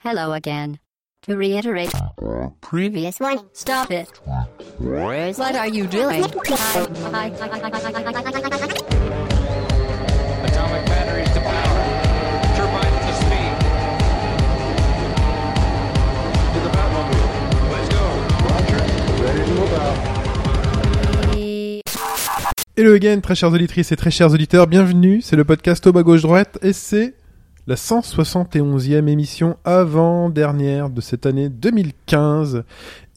Hello again. To reiterate, previous one, stop it. What are you doing? Atomic batteries to power. Turbines to speed. To the Batmobile. Let's go. Hello again, très chères auditrices et très chers auditeurs, bienvenue, c'est le podcast au bas gauche droite et c'est la 171e émission avant-dernière de cette année 2015.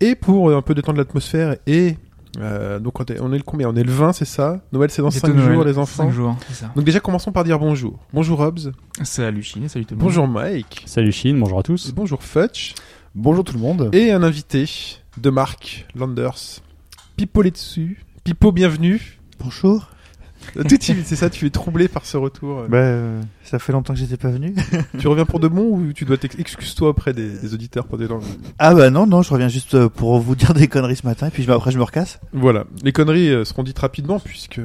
Et pour un peu détendre l'atmosphère et... euh, donc on est, on est le combien? On est le 20, c'est ça? Noël c'est dans Bientôt 5 Noël. jours les enfants? 5 jours, c'est ça. Donc déjà commençons par dire bonjour. Bonjour Hobbs, Salut Chine, salut tout le monde. bonjour Mike, Salut Chine, bonjour à tous. bonjour Futch Bonjour tout le monde. et un invité de Marc Landers. Pipo dessus. Pipo bienvenue. Bonjour. Euh, Tout timide, c'est ça, tu es troublé par ce retour. euh. Bah, euh, ça fait longtemps que j'étais pas venu. Tu reviens pour de bon ou tu dois t'excuser-toi auprès des, des auditeurs pour des le- ah bah non, non, je reviens juste pour vous dire des conneries ce matin, et puis je- après je me recasse. Voilà, les conneries seront dites rapidement puisque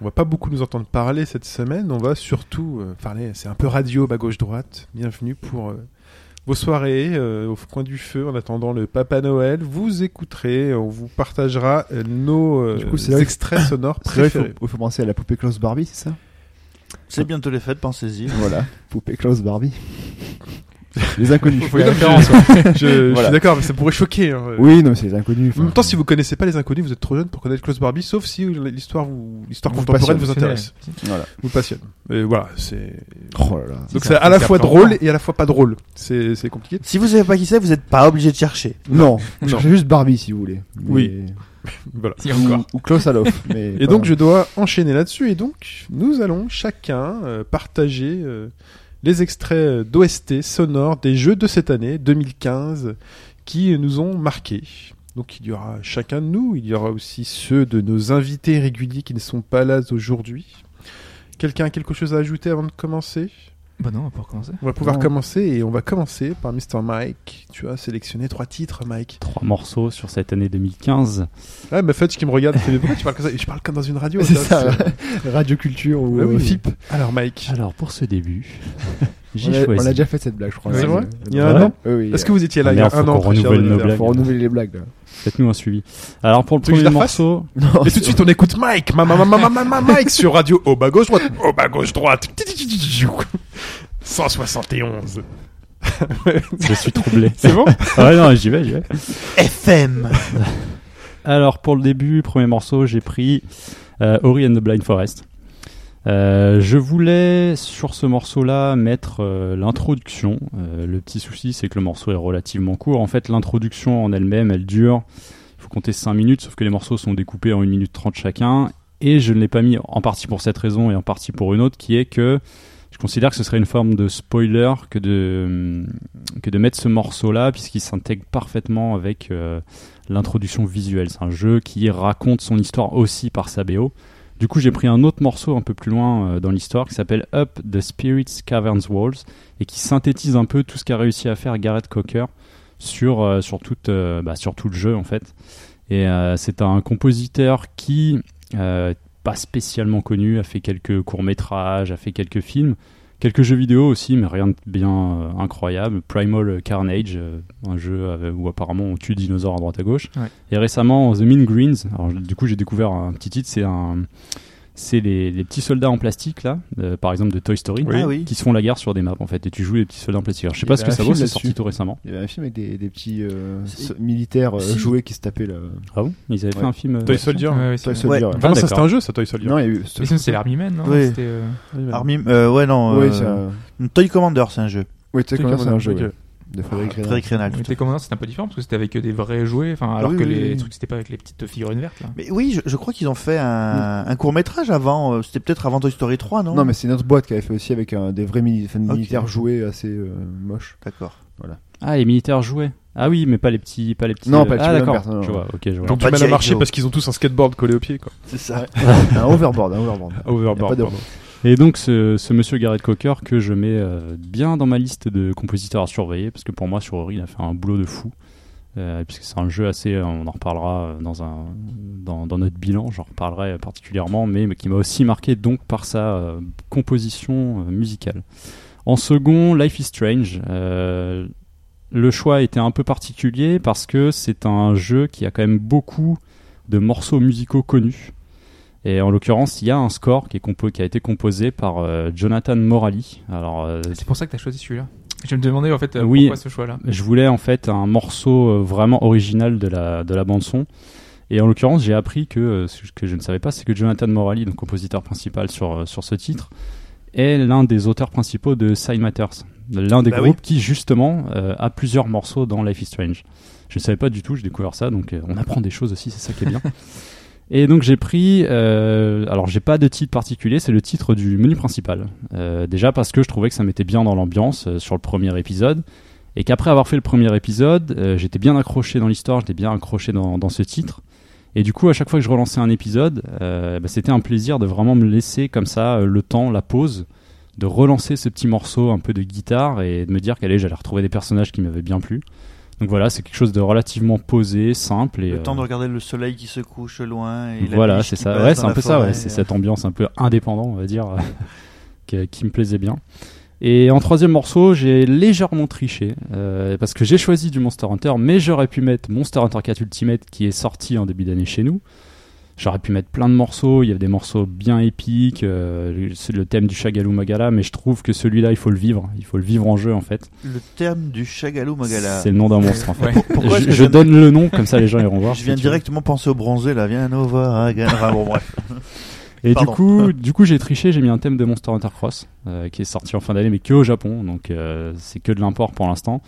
on va pas beaucoup nous entendre parler cette semaine. On va surtout parler, c'est un peu radio bas gauche droite. Bienvenue pour euh, vos soirées euh, au coin du feu en attendant le Papa Noël. Vous écouterez, on vous partagera euh, nos euh, coup, que- extraits sonores il faut, préférés. il faut penser à la poupée Klaus Barbie, c'est ça? C'est bientôt les fêtes, pensez-y. Voilà, poupée Klaus Barbie. Les inconnus. Oui, non, référence, je, je- je Voilà. suis d'accord, mais ça pourrait choquer. hein. Oui, non, mais c'est les inconnus. En même temps, si vous connaissez pas les inconnus, vous êtes trop jeune pour connaître Klaus Barbie, sauf si l'histoire vous, l'histoire Vous contemporaine passionne, vous intéresse, Voilà. vous passionne. Et voilà, c'est Oh là là. donc C'est à la fois drôle et à la fois pas drôle. C'est c'est compliqué. Si vous savez pas qui c'est, vous êtes pas obligé de chercher. Non, Non. cherchez juste Barbie si vous voulez. Oui. Voilà. Si encore. Ou, ou Klaus Alof. Mais Et pas- donc je dois enchaîner là-dessus et donc nous allons chacun euh, partager euh, les extraits d'OST sonores des jeux de cette année 2015 qui nous ont marqués. Donc il y aura chacun de nous, il y aura aussi ceux de nos invités réguliers qui ne sont pas là aujourd'hui. Quelqu'un a quelque chose à ajouter avant de commencer? Bah non, on va pas recommencer. On va pouvoir Non. commencer et on va commencer par Mr. Mike. Tu as sélectionné trois titres, Mike. Trois morceaux sur cette année 2015. Ah, ma Fudge qui me regarde, fait, mais tu parles comme ça? Je parle comme dans une radio. C'est ça, ça, Radio Culture ou oui. euh, FIP. Alors Mike, Alors pour ce début, On j'ai choisi. on a déjà fait cette blague, je crois. C'est vrai? Il y a un an? Est-ce que vous étiez là Ah il y a un an. Faut renouveler les blagues là. Faites-nous un suivi. Alors pour le premier morceau, Non, Et tout de suite, on écoute Mike, ma, ma, ma, ma, ma, ma, Mike sur radio au bas gauche droite, au bas gauche droite. 171. je suis troublé. C'est bon Ah ouais, non, j'y vais, j'y vais. FM Alors pour le début, premier morceau, j'ai pris euh, Ori and the Blind Forest. Euh, je voulais sur ce morceau-là mettre euh, l'introduction. Euh, le petit souci, c'est que le morceau est relativement court. En fait, l'introduction en elle-même, elle dure. Il faut compter 5 minutes, sauf que les morceaux sont découpés en 1 minute 30 chacun. Et je ne l'ai pas mis en partie pour cette raison et en partie pour une autre, qui est que je considère que ce serait une forme de spoiler que de, que de mettre ce morceau-là, puisqu'il s'intègre parfaitement avec l'introduction visuelle. C'est un jeu qui raconte son histoire aussi par sa BO. Du coup, j'ai pris un autre morceau un peu plus loin euh, dans l'histoire qui s'appelle Up the Spirits Caverns Walls et qui synthétise un peu tout ce qu'a réussi à faire Gareth Cocker sur, euh, euh, bah, sur tout le jeu en fait. Et c'est un compositeur qui, pas spécialement connu, a fait quelques courts-métrages, a fait quelques films, quelques jeux vidéo aussi, mais rien de bien euh, incroyable. Primal Carnage, euh, un jeu où apparemment on tue des dinosaures à droite à gauche. Ouais. Et récemment, The Mean Greens, alors du coup j'ai découvert un petit titre, c'est un. C'est les, les petits soldats en plastique là, euh, par exemple de Toy Story, Oui. Ah oui. qui se font la guerre sur des maps en fait, et tu joues les petits soldats en plastique. Alors, je sais pas ce que ça vaut, film c'est sorti tout récemment. Il y avait un film avec des, des petits euh, militaires euh, Si. jouets qui se tapaient là. Ah bon? Ils avaient fait un film. euh, Toy Soldier. Ouais, ouais, Toy c'est- Soldier, ouais. Ah c'était un jeu, ça, Toy Soldier. Non, eu. C'est l'Army Man, non Oui. C'était, euh, Army... Euh, ouais, non. Euh. Toy Commander, c'est un jeu. Oui, Toy comment c'est un Commander, jeu. De Frédéric Reynal. Frédéric Rénal. Mais tes commandants, c'était un peu différent parce que c'était avec des vrais jouets, enfin, alors oui, que oui, les oui. trucs, c'était pas avec les petites figurines vertes, là. Mais oui, je, je crois qu'ils ont fait un, un court métrage avant. euh, C'était peut-être avant Toy Story 3, non? Non, mais c'est une autre boîte qui avait fait aussi avec un, des vrais militaires joués assez euh, moches. D'accord. Ah, les militaires jouaient. Ah oui, mais pas les petits, pas les petits. Non, pas les Ah petits d'accord. Je vois. Ok, je vois. Donc pas du mal à marcher parce qu'ils ont tous un skateboard collé au pied, quoi. C'est ça. un overboard, un overboard. Ah, overboard, pas de- pardon. Et donc ce, monsieur Gareth Cocker que je mets euh, bien dans ma liste de compositeurs à surveiller parce que pour moi sur Ori il a fait un boulot de fou. Euh, puisque c'est un jeu assez euh, on en reparlera dans un dans, notre bilan j'en reparlerai particulièrement mais, qui m'a aussi marqué donc par sa composition musicale. En second Life is Strange. Le choix était un peu particulier parce que c'est un jeu qui a quand même beaucoup de morceaux musicaux connus. Et en l'occurrence, il y a un score qui, est compo- qui a été composé par euh, Jonathan Morali. Alors, euh, C'est pour ça que t'as choisi celui-là. Je me demandais en fait euh, Oui. pourquoi ce choix-là. je voulais en fait un morceau vraiment original de la, de la bande son. Et en l'occurrence, j'ai appris que ce que je ne savais pas, c'est que Jonathan Morali, donc compositeur principal sur, sur ce titre, est l'un des auteurs principaux de Side Matters, l'un des Bah groupes qui justement euh, a plusieurs morceaux dans Life is Strange. Je ne savais pas du tout, j'ai découvert ça, donc euh, on apprend des choses aussi, c'est ça qui est bien. Et donc j'ai pris, euh, alors j'ai pas de titre particulier, c'est le titre du menu principal. Euh, déjà parce que je trouvais que ça mettait bien dans l'ambiance euh, sur le premier épisode, et qu'après avoir fait le premier épisode, j'étais bien accroché dans l'histoire, j'étais bien accroché dans, ce titre. Et du coup, à chaque fois que je relançais un épisode, bah, c'était un plaisir de vraiment me laisser comme ça le temps, la pause, de relancer ce petit morceau un peu de guitare et de me dire qu'allez, j'allais retrouver des personnages qui m'avaient bien plu. Donc voilà, c'est quelque chose de relativement posé, simple et Le euh, temps de regarder le soleil qui se couche loin. Et voilà, c'est ça. Ouais, c'est un peu ça. Ouais, c'est cette ambiance un peu indépendant, on va dire, euh, qui, qui me plaisait bien. Et en troisième morceau, j'ai légèrement triché euh, parce que j'ai choisi du Monster Hunter, mais j'aurais pu mettre Monster Hunter 4 Ultimate qui est sorti en début d'année chez nous. J'aurais pu mettre plein de morceaux, il y a des morceaux bien épiques, euh, c'est le thème du Shagalu Magala, mais je trouve que celui-là, il faut le vivre, il faut le vivre en jeu en fait. Le terme du Shagalou Magala. C'est le nom d'un monstre en fait. Pourquoi je donne le nom, comme ça les gens iront voir. Je viens si directement penser au bronzé là, viens nous voir. bon, bref. Et Pardon. du coup, du coup, j'ai triché, j'ai mis un thème de Monster Hunter Cross euh, qui est sorti en fin d'année, mais que au Japon, donc euh, c'est que de l'import pour l'instant.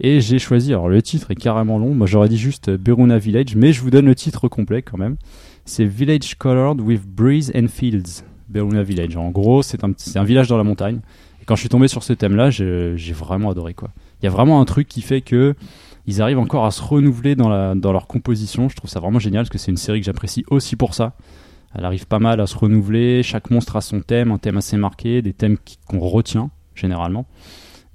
Et j'ai choisi, alors le titre est carrément long, moi j'aurais dit juste Beruna Village, mais je vous donne le titre complet quand même. C'est Village Colored with Breeze and Fields, Village. En gros, c'est un, un village dans la montagne. Et quand je suis tombé sur ce thème-là, j'ai vraiment adoré quoi. Il y a vraiment un truc qui fait que ils arrivent encore à se renouveler dans, la, dans leur composition. Je trouve ça vraiment génial parce que c'est une série que j'apprécie aussi pour ça. Elle arrive pas mal à se renouveler. Chaque monstre a son thème, un thème assez marqué, des thèmes qu'on retient généralement.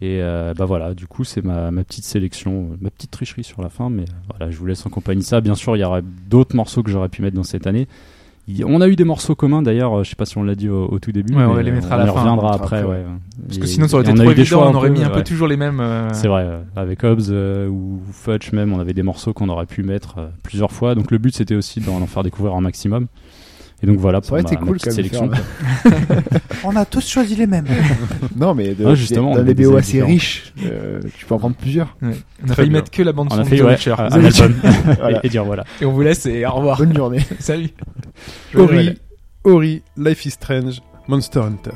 Et euh, bah voilà, du coup, c'est ma, ma petite sélection, euh, ma petite tricherie sur la fin. Mais euh, voilà, je vous laisse en compagnie de ça. Bien sûr, il y aura d'autres morceaux que j'aurais pu mettre dans cette année. Il- On a eu des morceaux communs d'ailleurs, je sais pas si on l'a dit au, au tout début. Ouais, on mais va les mettre à on la fin, reviendra on mettra après. après, ouais. Parce Et- que sinon ça aurait été on trop évident, on aurait mis un peu ouais. toujours les mêmes. euh, C'est vrai, avec Hobbs euh, ou Fudge même, on avait des morceaux qu'on aurait pu mettre plusieurs fois. Donc le but c'était aussi d'en en faire découvrir un maximum. Et donc voilà Ça pour aurait ma, été ma cool petite sélection. faire On a tous choisi les mêmes. Non, mais de, Ah, justement, on dans a les des BO assez différents. riches, euh, tu peux en prendre plusieurs. ouais. On a failli mettre que la bande On son a de fait The ouais, Witcher. un Allez. album Voilà. et, et dire voilà. Et on vous laisse et au revoir. Bonne journée. Salut. Ori, Ori, Life is Strange, Monster Hunter.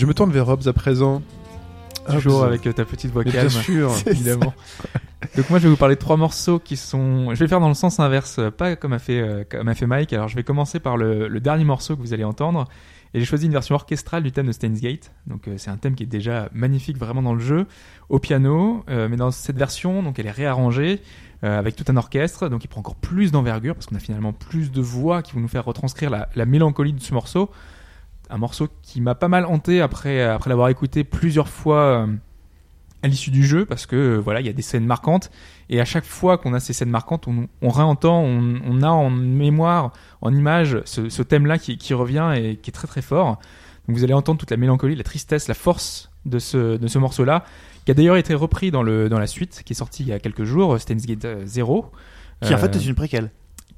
Je me tourne vers Robs à présent. Toujours avec euh, ta petite voix calme. Bien sûr. évidemment. Donc moi je vais vous parler de trois morceaux qui sont. Je vais faire dans le sens inverse, euh, pas comme a fait euh, comme a fait Mike. Alors je vais commencer par le, le dernier morceau que vous allez entendre. Et j'ai choisi une version orchestrale du thème de Steins Gate. Donc euh, c'est un thème qui est déjà magnifique vraiment dans le jeu, au piano. euh, mais dans cette version, donc elle est réarrangée avec tout un orchestre. Donc il prend encore plus d'envergure parce qu'on a finalement plus de voix qui vont nous faire retranscrire la, la mélancolie de ce morceau. Un morceau qui m'a pas mal hanté après après l'avoir écouté plusieurs fois. euh, à l'issue du jeu parce que euh, voilà il y a des scènes marquantes et à chaque fois qu'on a ces scènes marquantes on, on réentend on, on a en mémoire en image ce, ce thème là qui, qui revient et qui est très très fort donc vous allez entendre toute la mélancolie la tristesse la force de ce, de ce morceau là qui a d'ailleurs été repris dans, le, dans la suite qui est sortie il y a quelques jours Steins Gate euh, 0 Qui en Euh, fait est une préquelle.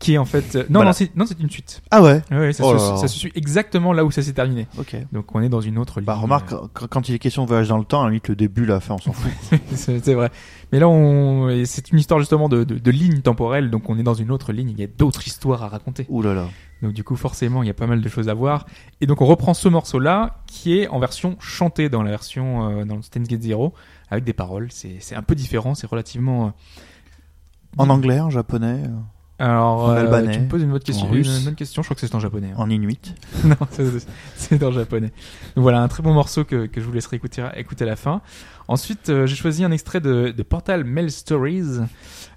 Qui est en fait euh, non Voilà. non c'est non c'est une suite Ah ouais. Ouais, ça, Oh se, là ça se suit exactement là où ça s'est terminé Ok. donc on est dans une autre ligne Bah remarque, quand, quand il est question de voyage dans le temps, à la limite le début, la fin, on s'en fout. c'est c'est vrai. Mais là, on... et c'est une histoire justement de, de, de ligne temporelle, donc on est dans une autre ligne, il y a d'autres histoires à raconter. Ouh là là. Donc du coup, forcément, il y a pas mal de choses à voir. Et donc on reprend ce morceau-là, qui est en version chantée dans la version, euh, dans le Steins Gate Zero, avec des paroles. C'est c'est un peu différent, c'est relativement... euh, En anglais, en japonais, euh, Alors, En euh, albanais, tu me poses une bonne question. en russe. Une bonne question, je crois que c'est en japonais. hein. en inuit. non, c'est- en japonais. Donc voilà, un très bon morceau que, que je vous laisserai écouter, écouter à la fin. Ensuite, euh, j'ai choisi un extrait de, de Portal Mail Stories,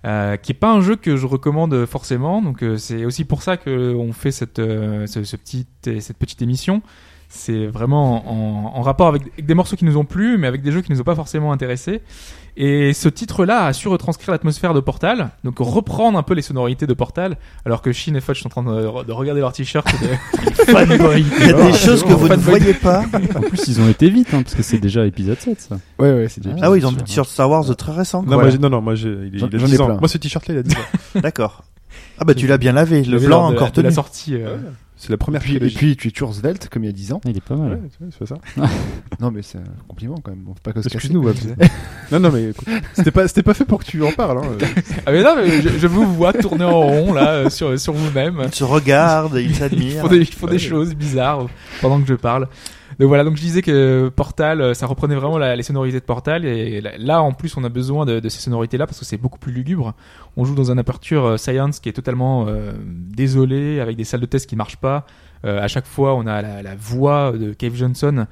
euh, qui est pas un jeu que je recommande forcément. Donc euh, c'est aussi pour ça que on fait cette, ce, ce petit, cette petite émission. C'est vraiment en, en rapport avec, avec des morceaux qui nous ont plu, mais avec des jeux qui nous ont pas forcément intéressés. Et ce titre-là a su retranscrire l'atmosphère de Portal, donc reprendre un peu les sonorités de Portal, alors que Shin et Fudge sont en train de, de regarder leur t-shirt. et de-. Il y a des choses que vous ne voyez pas. En plus, ils ont été vite, hein, parce que c'est déjà épisode 7, ça. Ouais, ouais, c'est déjà. Ah oui, ils ont des t-shirts Star Wars de très récents. Non, quoi. moi, non, non, moi, j'ai, il, J'en- il a j'en ai 10 ans. plein. Moi, ce t-shirt-là, il a 10 ans. D'accord. Ah bah tu l'as bien lavé, le blanc de encore de la tenu. sortie. euh, C'est la première puis, et puis tu es toujours svelte comme il y a 10 ans. Il est pas Ouais, mal. c'est c'est pas ça. Non, mais c'est un compliment quand même. Bon, faut pas que se. Excuse-nous, Wabs. non, non, mais écoute, c'était pas, c'était pas fait pour que tu en parles. Hein. Ah mais non, mais je, je vous vois tourner en rond là euh, sur sur vous-même. Ils se regardent, ils Ils s'admirent. font des, ils font des choses bizarres pendant que je parle. Donc voilà, donc je disais que Portal, euh, ça reprenait vraiment les sonorités de Portal et là, en plus on a besoin de, ces sonorités là parce que c'est beaucoup plus lugubre. On joue dans un aperture euh, science qui est totalement euh, désolé avec des salles de test qui marchent pas. Euh, à chaque fois, on a la, la voix de Cave Johnson,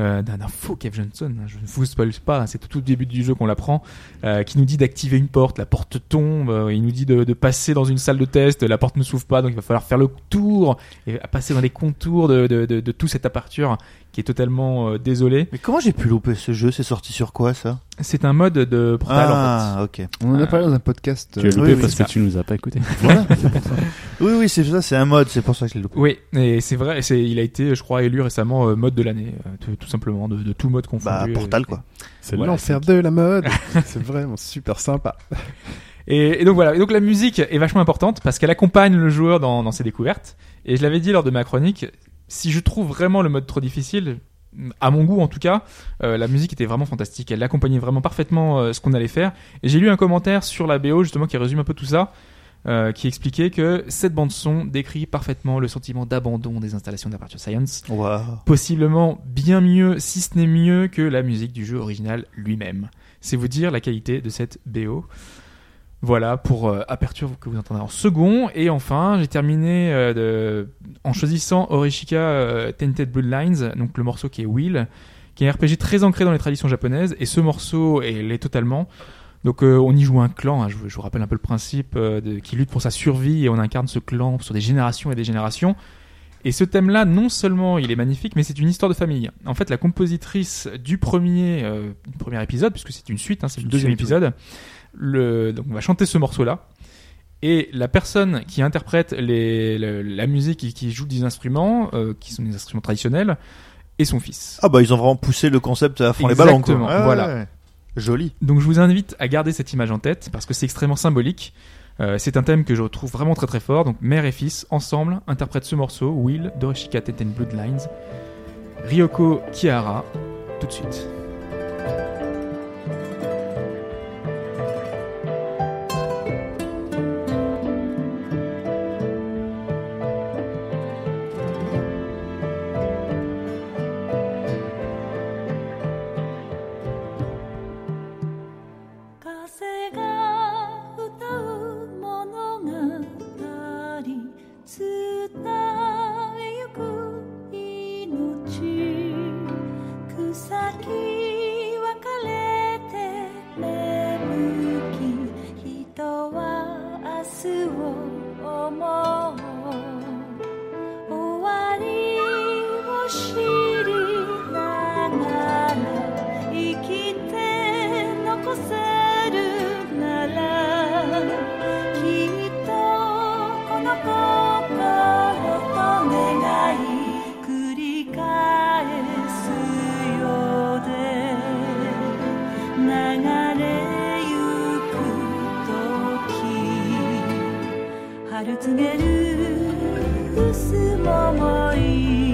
euh, d'un faux Cave Johnson. hein, Je ne vous spoil pas, hein, c'est tout au début du jeu qu'on l'apprend, euh, qui nous dit d'activer une porte. La porte tombe. euh, il nous dit de, de passer dans une salle de test. La porte ne s'ouvre pas, donc il va falloir faire le tour et passer dans les contours de, de, de, de tout cette aperture qui est totalement euh, désolé. Mais comment j'ai pu louper ce jeu? C'est sorti sur quoi ça? C'est un mode de portal en Ah ok. On en a parlé dans un podcast. Tu as loupé oui, oui, parce que tu nous as pas écouté. Voilà, c'est pour ça. Oui oui c'est ça, c'est un mode, c'est pour ça que je l'ai loupé. Oui, et c'est vrai, c'est, il a été, je crois, élu récemment euh, mode de l'année, euh, tout, tout simplement, de, de tout mode confondu. Bah Portal quoi. C'est Voilà, l'enfer de la mode. c'est vraiment super sympa. Et, et donc voilà. Et donc la musique est vachement importante parce qu'elle accompagne le joueur dans, dans ses découvertes. Et je l'avais dit lors de ma chronique, si je trouve vraiment le mode trop difficile, à mon goût en tout cas, euh, la musique était vraiment fantastique. Elle accompagnait vraiment parfaitement euh, ce qu'on allait faire. Et j'ai lu un commentaire sur la BO justement qui résume un peu tout ça. Euh, qui expliquait que cette bande son décrit parfaitement le sentiment d'abandon des installations d'Aperture Science, Waouh. possiblement bien mieux, si ce n'est mieux que la musique du jeu original lui-même. C'est vous dire la qualité de cette BO. Voilà pour euh, Aperture que vous entendrez en second. Et enfin, j'ai terminé euh, de- en choisissant Orishika euh, Tainted Bloodlines, donc le morceau qui est Will, qui est un RPG très ancré dans les traditions japonaises. Et ce morceau est- l'est totalement. Donc euh, on y joue un clan, hein, je, vous- je vous rappelle un peu le principe, euh, de- qui lutte pour sa survie et on incarne ce clan sur des générations et des générations. Et ce thème-là, non seulement il est magnifique, mais c'est une histoire de famille. En fait, la compositrice du premier, euh, du premier épisode, puisque c'est une suite, hein, c'est le deuxième suite, épisode, le, donc on va chanter ce morceau-là. Et la personne qui interprète les, le- la musique et qui joue des instruments, qui sont des instruments traditionnels, est son fils. Ah bah ils ont vraiment poussé le concept à fond les ballons quoi. Exactement, Ah, voilà. ouais. Joli. Donc je vous invite à garder cette image en tête parce que c'est extrêmement symbolique. Euh, c'est un thème que je trouve vraiment très très fort. Donc mère et fils ensemble interprètent ce morceau Will d'Orishika Tenten Bloodlines. Ryoko Kihara tout de suite. 告げる薄桃色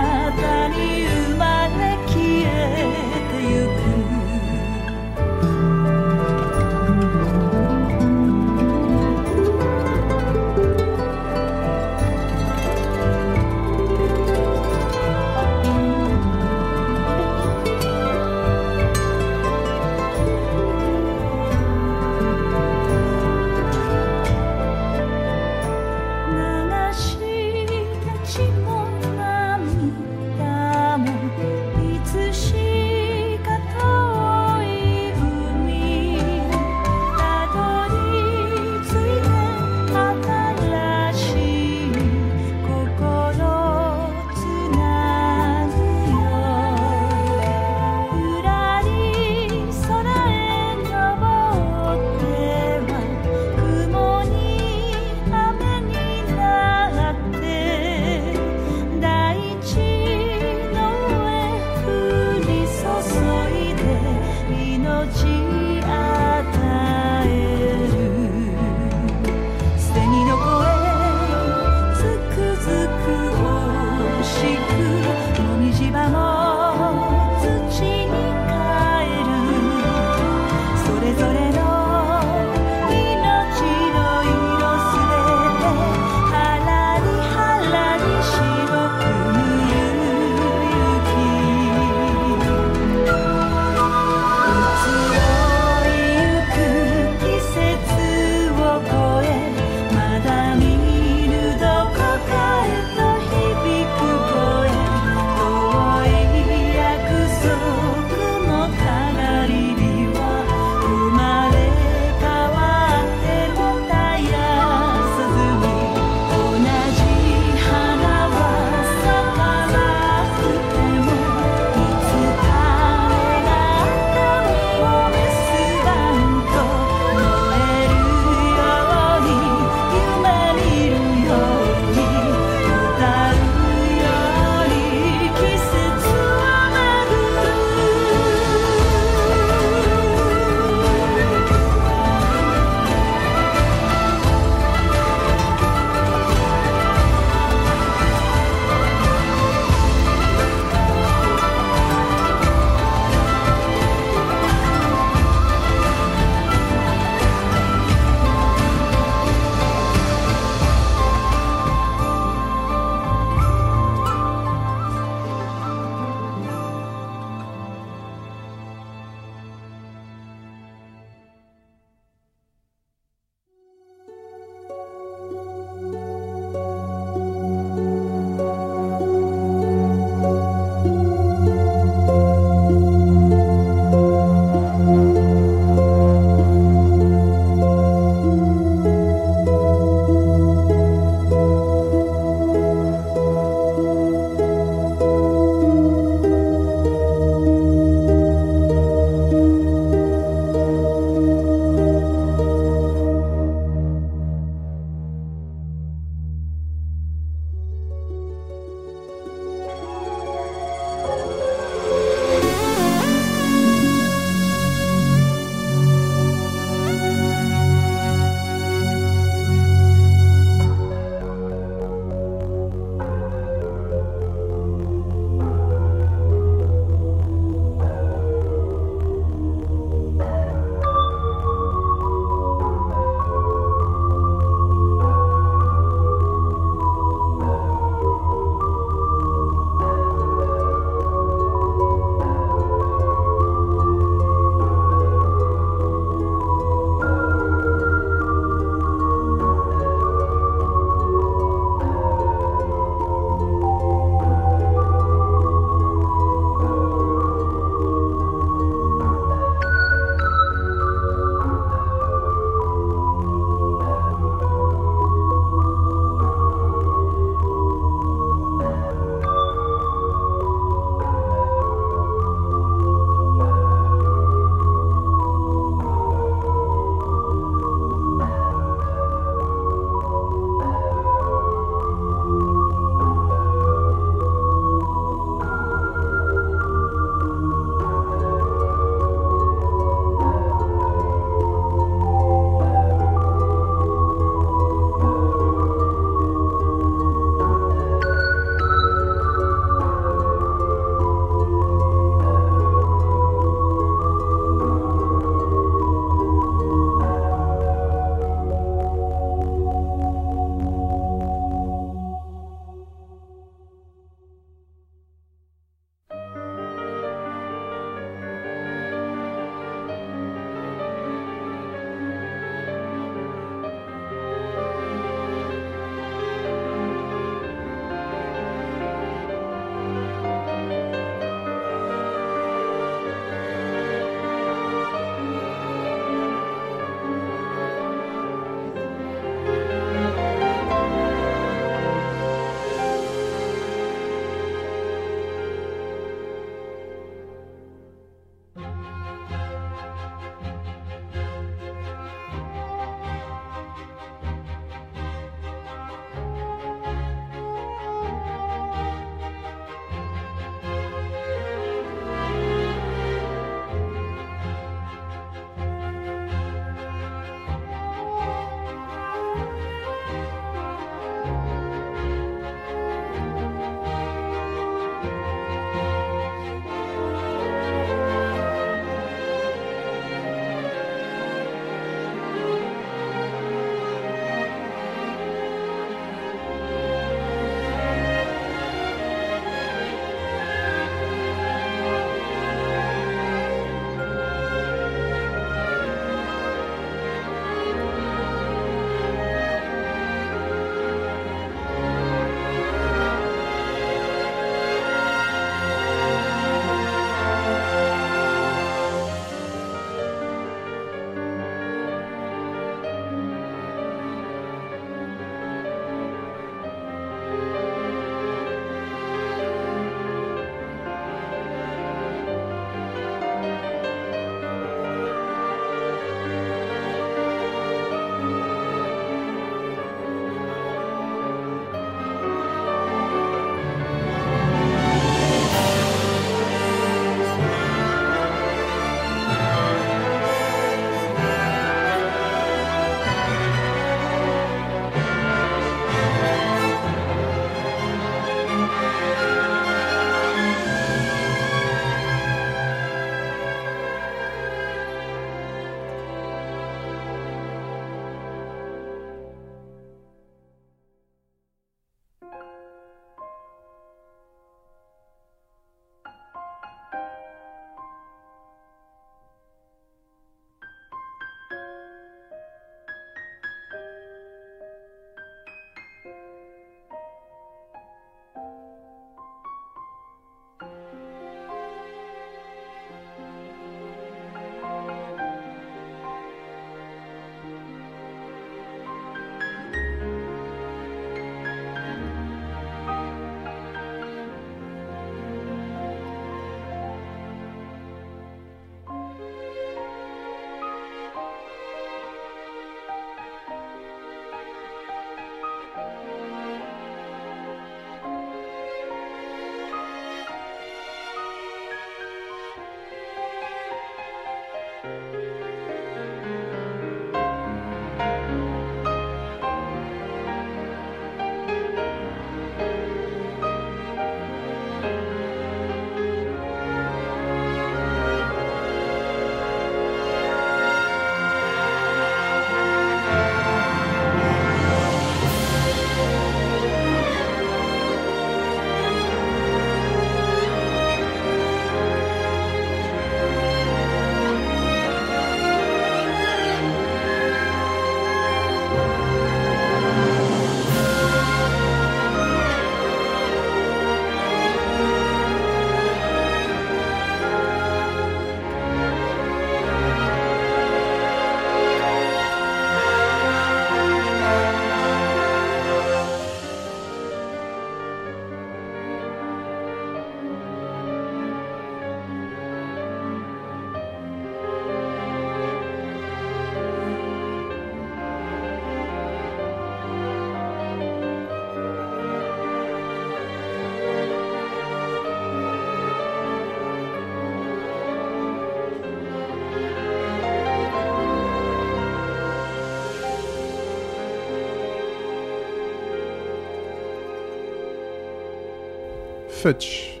Futch.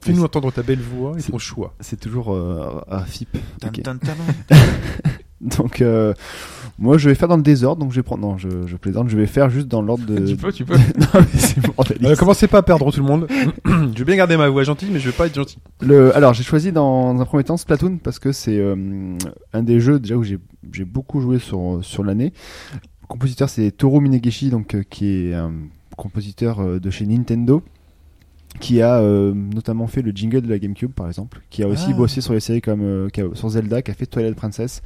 Fais-nous entendre ta belle voix et ton choix. C'est toujours euh, à FIP. Tan, Ok. tan, tan. Donc, euh, moi, je vais faire dans le désordre. Donc, je vais prendre. Non, je, je plaisante. Je vais faire juste dans l'ordre de. Tu peux, tu peux. non, mais c'est bordélique. Euh, commencez pas à perdre tout le monde. je vais bien garder ma voix gentille, mais je vais pas être gentil. Le, alors j'ai choisi dans un premier temps Splatoon parce que c'est euh, un des jeux déjà où j'ai beaucoup joué sur sur l'année. Le compositeur c'est Toru Minegishi donc euh, qui est un compositeur euh, de chez Nintendo qui a euh, notamment fait le jingle de la GameCube par exemple, qui a aussi Ah. bossé sur les séries comme euh, sur Zelda, qui a fait Twilight Princess.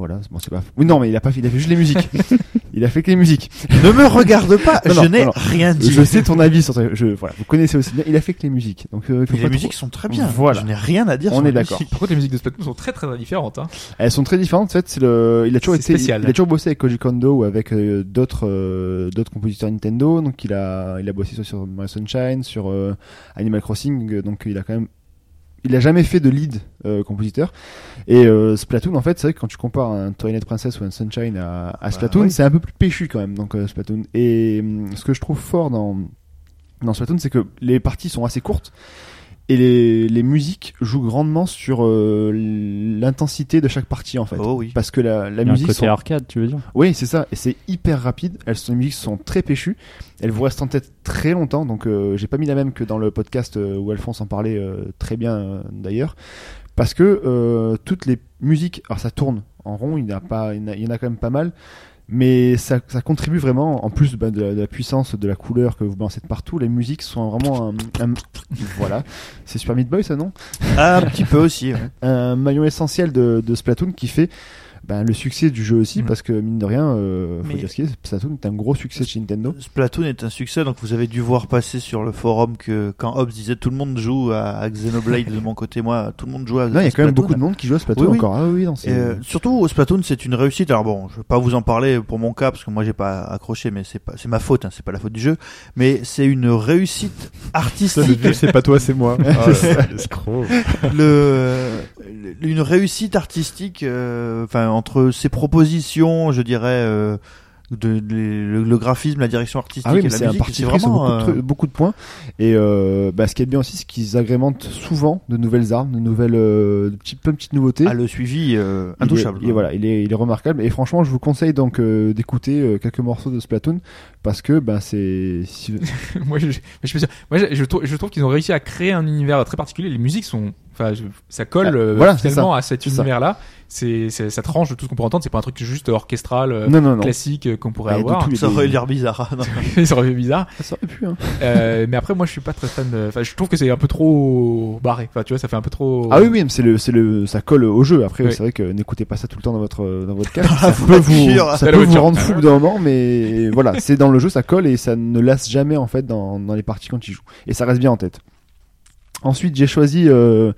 Voilà, bon c'est pas. Oui non mais il a pas fait, il a fait juste les musiques. il a fait que les musiques. Ne me regarde pas, Non, je n'ai rien dit. Je sais ton avis sur ça. Je voilà, vous connaissez aussi bien. Il a fait que les musiques. Donc euh, les trop- musiques sont très bien. Voilà. Je n'ai rien à dire On sur est d'accord. Par contre, les musiques de Splatoon sont très très différentes. Hein? Elles sont très différentes. En fait, c'est le, il a toujours été, spécial. il a toujours bossé avec Koji Kondo ou avec euh, d'autres, euh, d'autres compositeurs Nintendo. Donc, il a, il a bossé sur, sur Mario Sunshine, sur euh, Animal Crossing. Donc, il a quand même, il a jamais fait de lead euh, compositeur. Et euh, Splatoon, en fait, c'est vrai que quand tu compares un Twilight Princess ou un Sunshine à, à Splatoon, oui. c'est un peu plus péchu quand même. Donc, euh, Splatoon. Et hum, ce que je trouve fort dans dans Splatoon, c'est que les parties sont assez courtes. Et les, les musiques jouent grandement sur euh, l'intensité de chaque partie en fait. Oh oui. Parce que la, la un musique. côté sont- arcade, tu veux dire? Oui, c'est ça. Et c'est hyper rapide. Elles sont, les musiques sont très péchues. Elles vous restent en tête très longtemps. Donc, euh, j'ai pas mis la même que dans le podcast euh, où Alphonse en parlait euh, très bien euh, d'ailleurs. Parce que euh, toutes les musiques, alors ça tourne en rond. Il y en a pas, il y en a, il y en a quand même pas mal. Mais ça, ça contribue vraiment, en plus bah, de, la, de la puissance, de la couleur que vous balancez de partout, les musiques sont vraiment un, un- voilà, c'est Super Meat Boy ça non? Un petit peu aussi. ouais. un maillon essentiel de, de Splatoon qui fait ben, le succès du jeu aussi Mm. parce que mine de rien euh, faut dire ce qu'il est, Splatoon est un gros succès chez Nintendo Splatoon est un succès, donc vous avez dû voir passer sur le forum que quand Hobbs disait tout le monde joue à, à Xenoblade de mon côté, moi tout le monde joue à là il y a quand même Splatoon. beaucoup de monde qui joue à Splatoon Oui, oui. encore ah oui non, euh, surtout Splatoon c'est une réussite. Alors bon, je vais pas vous en parler pour mon cas parce que moi j'ai pas accroché, mais c'est pas c'est ma faute, hein, c'est pas la faute du jeu, mais c'est une réussite artistique. jeu, c'est pas toi, c'est moi. Ah, le, le- une réussite artistique, euh, enfin entre ses propositions, je dirais. euh, de, de- le, le graphisme, la direction artistique ah oui et la musique, c'est vraiment beaucoup, de, euh, trucs- beaucoup de points et euh, bah, ce qui est bien aussi c'est qu'ils agrémentent souvent de nouvelles armes de nouvelles euh, de petites, plein de petites nouveautés ah, le suivi euh, Il est- intouchable. il est- voilà, il est, il est remarquable. Et franchement, je vous conseille donc euh, d'écouter euh, quelques morceaux de Splatoon parce que ben c'est moi, je, je, je, peux dire- moi, je, je trouve, je trouve qu'ils ont réussi à créer un univers très particulier. Les musiques sont, enfin, je- ça colle Ah, euh, voilà, finalement à cet univers-là. C'est, ça tranche de tout ce qu'on pourrait entendre. C'est pas un truc juste orchestral, euh, non non non. classique euh, qu'on pourrait Ouais, de avoir. Ça aurait l'air bizarre. Ça aurait bizarre. Ça aurait pu. Hein. Euh, mais après, moi, je suis pas très fan. Enfin, je trouve que c'est un peu trop barré. Enfin, tu vois, ça fait un peu trop. Ah oui oui, mais c'est le c'est le ça colle au jeu. Après Oui. c'est vrai que n'écoutez pas ça tout le temps dans votre dans votre casque. ça peut vous ça peut vous rendre fou d'un moment, mais voilà, c'est dans le jeu ça colle et ça ne lasse jamais en fait dans dans les parties quand tu joues et ça reste bien en tête. Ensuite j'ai choisi euh,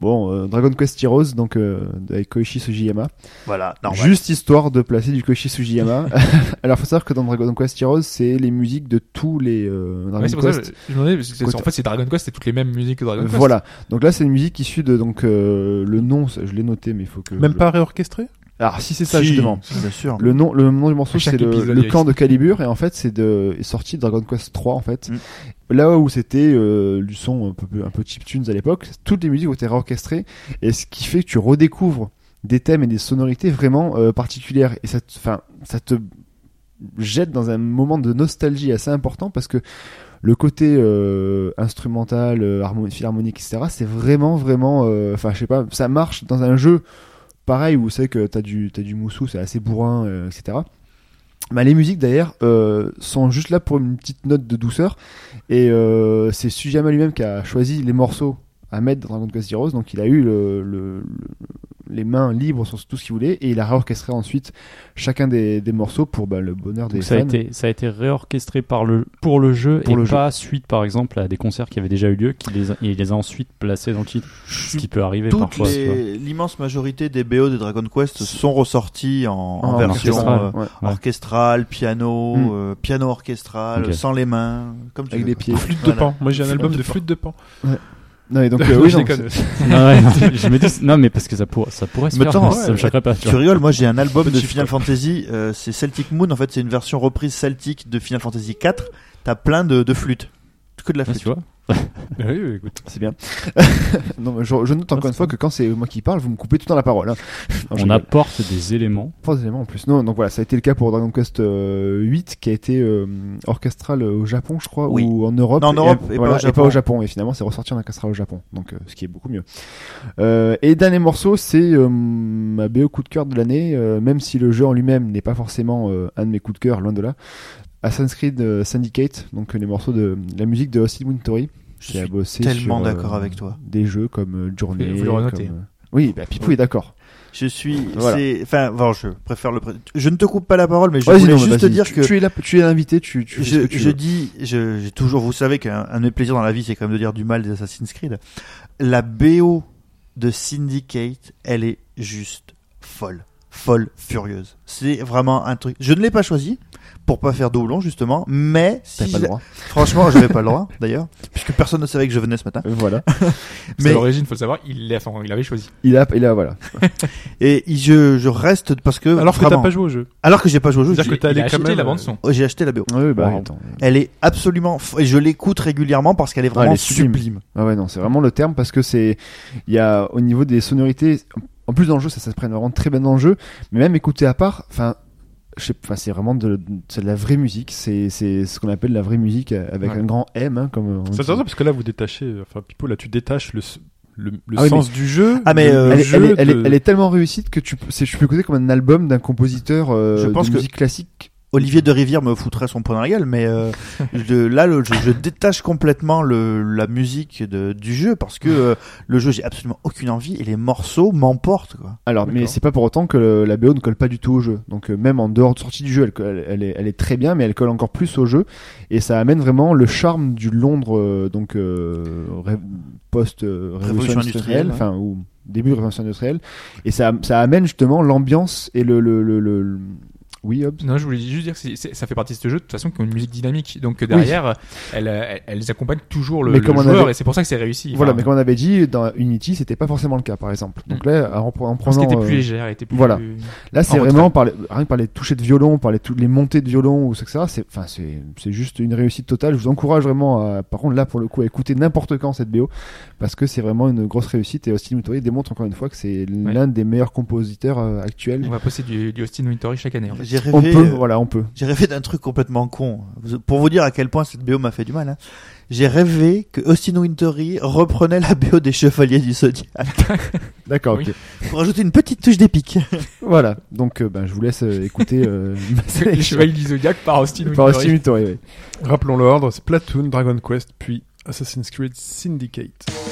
Bon, euh, Dragon Quest Heroes, donc euh, avec Koichi Sugiyama. Voilà, normal. Juste histoire de placer du Koichi Sugiyama. Alors, faut savoir que dans Dragon Quest Heroes, c'est les musiques de tous les euh, Dragon Ouais, c'est pour ça que Quest. je, je me demandais, parce que c'est- Côté- en fait, c'est Dragon Quest, c'est toutes les mêmes musiques que Dragon Quest. Voilà. Donc là, c'est une musique issue de donc euh, le nom, ça, je l'ai noté, mais il faut que. Même je- pas réorchestré? Alors si c'est ça Si, justement. Bien sûr. Le nom, le nom du morceau, c'est le, camp de Calibur et en fait c'est de est sorti de Dragon Quest 3 en fait. Mm. Là où c'était euh, du son un peu un peu chiptunes à l'époque, toutes les musiques ont été réorchestrées et ce qui fait que tu redécouvres des thèmes et des sonorités vraiment euh, particulières et ça te, enfin ça te jette dans un moment de nostalgie assez important parce que le côté euh, instrumental, euh, harmon- philharmonique, etc. C'est vraiment vraiment, euh, enfin je sais pas, ça marche dans un jeu pareil où c'est que t'as du t'as du moussou, c'est assez bourrin, euh, etc. Bah, les musiques d'ailleurs euh, sont juste là pour une petite note de douceur et euh, c'est Sujama lui-même qui a choisi les morceaux à mettre dans Dragon Quest Heroes donc il a eu le- les mains libres sur tout ce qu'il voulait et il a réorchestré ensuite chacun des, des morceaux pour bah, le bonheur des Donc ça a été ça a été réorchestré par le pour le jeu Pour et le jeu. pas suite par exemple à des concerts qui avaient déjà eu lieu qui les a, il les a ensuite placés dans le titre ce qui peut arriver Toutes parfois l'immense majorité des BO de Dragon Quest sont ressortis en, en En version orchestral. euh, Ouais. Orchestrale, piano, Mm. euh, piano orchestral, sans les mains, comme tu Avec veux. les pieds. Flûte de Voilà. pan. Moi j'ai un Flûte album de de pan. flûte de pan. Non, et donc, euh, oui, je non, déconne. non, ouais, non, je me dis non mais parce que ça pourrait ça pourrait se Mais faire attends, mais ça ouais, me choquerait pas tu Tu vois. rigoles, moi j'ai un album de Final quoi. Fantasy, euh, c'est Celtic Moon, en fait c'est une version reprise celtique de Final Fantasy 4, t'as plein de, de flûtes. que de la Ah, flûte. tu vois Oui, oui, écoute. C'est bien. non, mais je, je note encore une fois que quand c'est moi qui parle, vous me coupez tout le temps la parole. hein. Non, On apporte des éléments. Pas des éléments en plus. Non, donc voilà, ça a été le cas pour Dragon Quest euh, 8 qui a été euh, orchestral au Japon, je crois, Oui. ou en Europe. Non, en Europe et pas voilà, au Japon. au Japon. Et finalement, c'est ressorti en orchestral au Japon, donc euh, ce qui est beaucoup mieux. Euh, et dernier morceau, c'est euh, ma BO coup de cœur de l'année, euh, même si le jeu en lui-même n'est pas forcément euh, un de mes coups de cœur, loin de là. Assassin's Creed euh, Syndicate, donc euh, les morceaux de la musique de Austin Wintory, Je qui a suis bossé tellement sur, euh, d'accord avec toi. Des jeux comme Journey. Vous le comme, Oui, bah, Pipou est d'accord. Je suis, Voilà. enfin, bon, je préfère le. Je ne te coupe pas la parole, mais je voulais non, juste te dire Tu- que tu es là, tu es l'invité, tu, tu je, que tu je dis, j'ai toujours, vous savez qu'un un de mes plaisirs dans la vie, c'est quand même de dire du mal des Assassin's Creed. La BO de Syndicate, elle est juste folle, folle, furieuse. C'est vraiment un truc. Je ne l'ai pas choisi pour pas faire doublon justement, mais T'as si pas le je- droit. franchement, j'avais pas le droit d'ailleurs, puisque personne ne savait que je venais ce matin. Euh, Voilà. Mais à l'origine, faut le savoir, il, l'a- enfin, il avait choisi. Il a, il a, voilà. et je, je reste parce que Alors que vraiment- t'as pas joué au jeu. alors que j'ai pas joué au jeu, C'est-à-dire que quand acheté même. la euh, bande son. oh, j'ai acheté la BO. Oui, bah, Wow. attends. Elle est absolument, f- et je l'écoute régulièrement parce qu'elle est Ah, vraiment elle est sublime. sublime. Ah ouais, non, c'est vraiment le terme parce que c'est, il y a, au niveau des sonorités, en plus dans le jeu, ça, ça se prenne vraiment très bien dans le jeu, mais même écouter à part, enfin, enfin, c'est vraiment de, la vraie musique, c'est, c'est ce qu'on appelle la vraie musique avec Ouais. un grand M, hein, comme on C'est dit. intéressant parce que là, vous détachez. Enfin, Pipo, là, tu détaches le, le, le Ah oui, sens du jeu. Ah, mais, euh, le Elle, est- jeu elle est, elle, est, de- elle est tellement réussite que tu, je peux écouter comme un album d'un compositeur euh, Je pense de que- musique classique. Olivier de Rivière me foutrait son poing dans la gueule, mais euh, je- là, le- je, je détache complètement le, la musique de, du jeu parce que euh, le jeu, j'ai absolument aucune envie et les morceaux m'emportent. Quoi. Alors, mais c'est pas pour autant que le- la BO ne colle pas du tout au jeu. Donc, euh, même en dehors de sortie du jeu, elle, elle, elle est, elle est très bien, mais elle colle encore plus au jeu. Et ça amène vraiment le charme du Londres, euh, donc euh, ré- post euh, révolution Révolution industrielle, enfin ou début de révolution industrielle. Et ça, ça amène justement l'ambiance et le, le, le, le- le- oui, Hobbs. Non, je voulais juste dire que c'est- c'est- ça fait partie de ce jeu de toute façon qui ont une musique dynamique. Donc euh, derrière, elles, elles, elles accompagnent toujours le, le joueur avait- et c'est pour ça que c'est réussi. Voilà, Enfin, mais comme on avait dit, dans Unity, c'était pas forcément le cas, par exemple. Donc là, en, en parce prenant, qu'elle était plus euh, légère, était plus. voilà. Là, c'est En vraiment par les, rien que par les touchés de violon, par les, les montées de violon, ou etc. C'est, enfin, c'est, c'est juste une réussite totale. Je vous encourage vraiment, à, par contre, là, pour le coup, à écouter n'importe quand cette BO, parce que c'est vraiment une grosse réussite. Et Austin Wintory démontre encore une fois que c'est l'un des meilleurs compositeurs euh, actuels. On va passer du, du Austin Wintory chaque année. en fait. J'ai On rêvé, peut, euh, voilà, on peut. j'ai rêvé d'un truc complètement con. Pour vous dire à quel point cette BO m'a fait du mal. Hein. J'ai rêvé que Austin Wintory reprenait la BO des Chevaliers du Zodiac D'accord, Oui. ok. pour ajouter une petite touche d'épique. Voilà. Donc, euh, ben, je vous laisse euh, écouter euh, Les chevaliers du Zodiac par Austin Par Wintory. Austin Wintory, oui. Rappelons l'ordre, c'est Platoon, Dragon Quest, puis Assassin's Creed Syndicate.「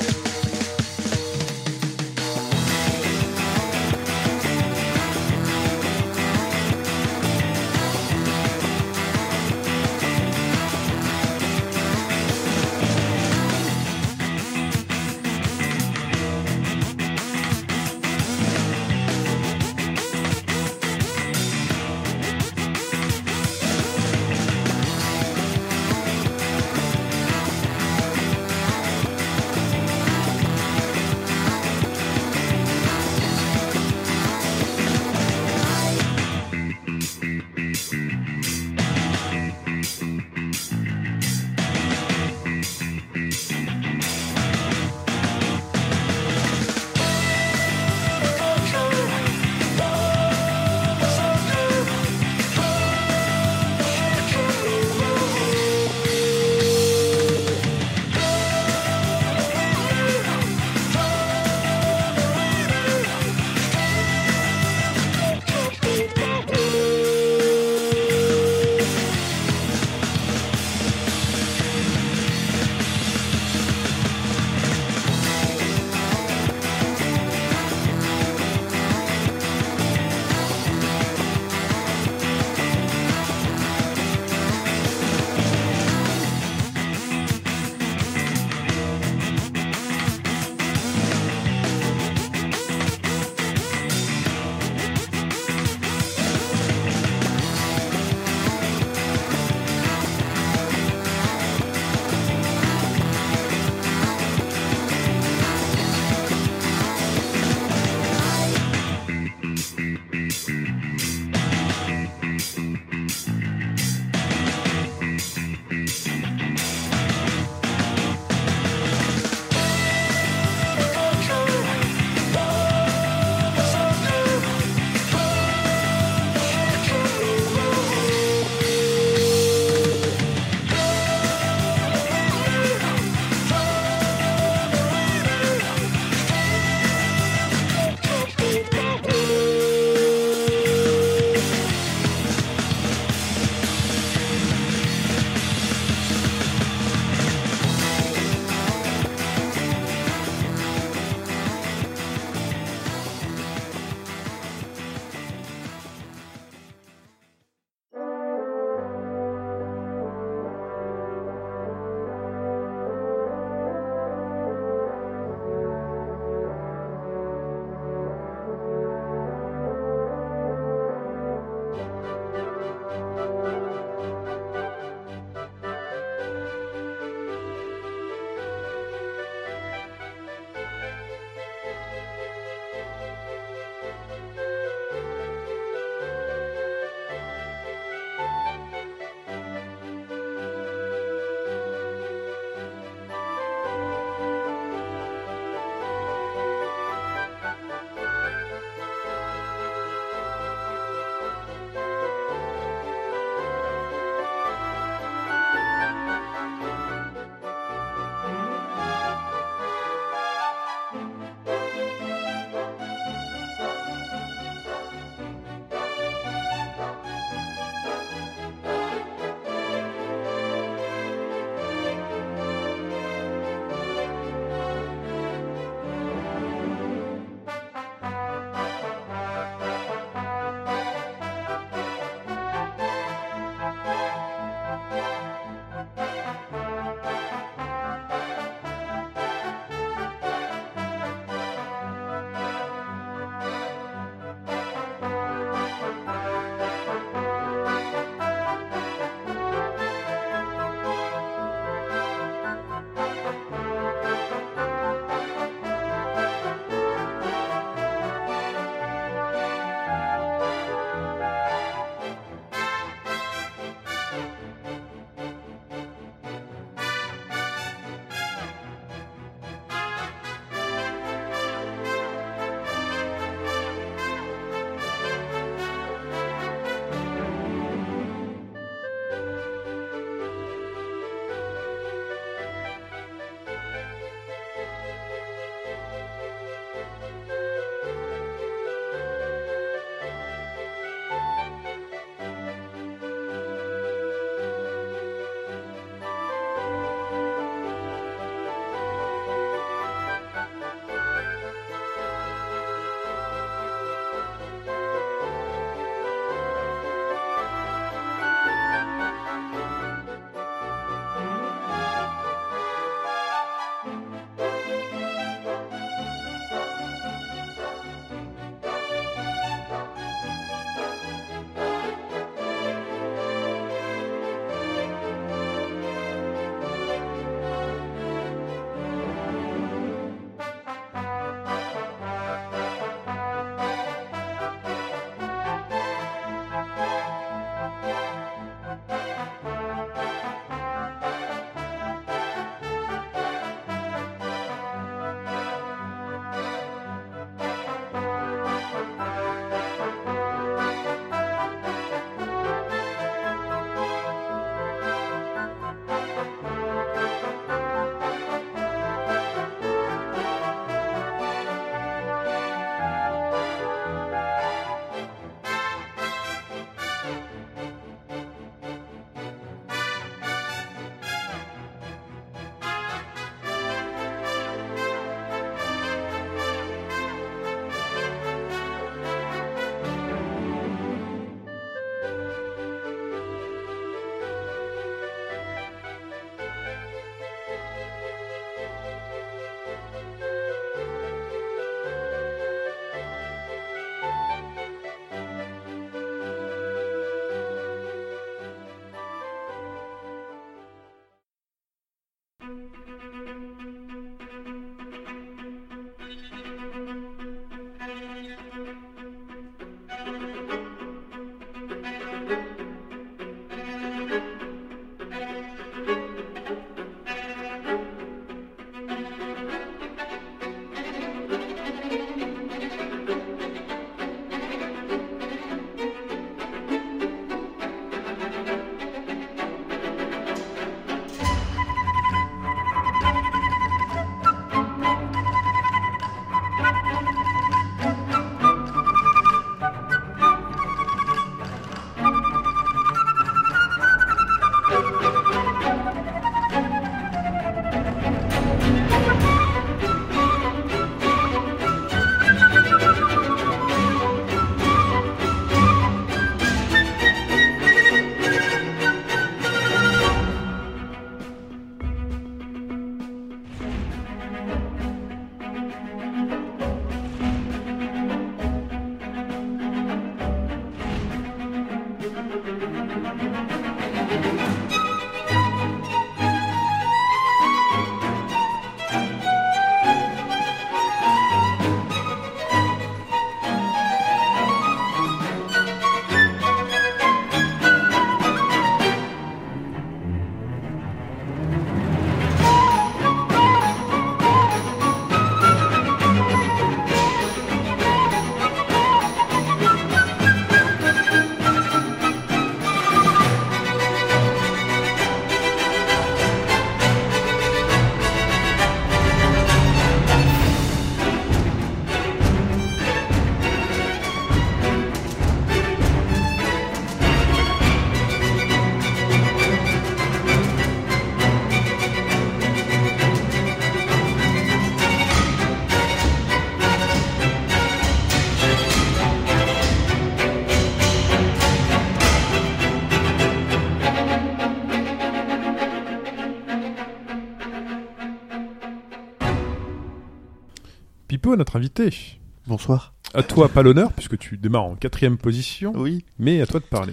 invité. Bonsoir. À toi, pas l'honneur, puisque tu démarres en quatrième position, Oui. mais à toi de parler.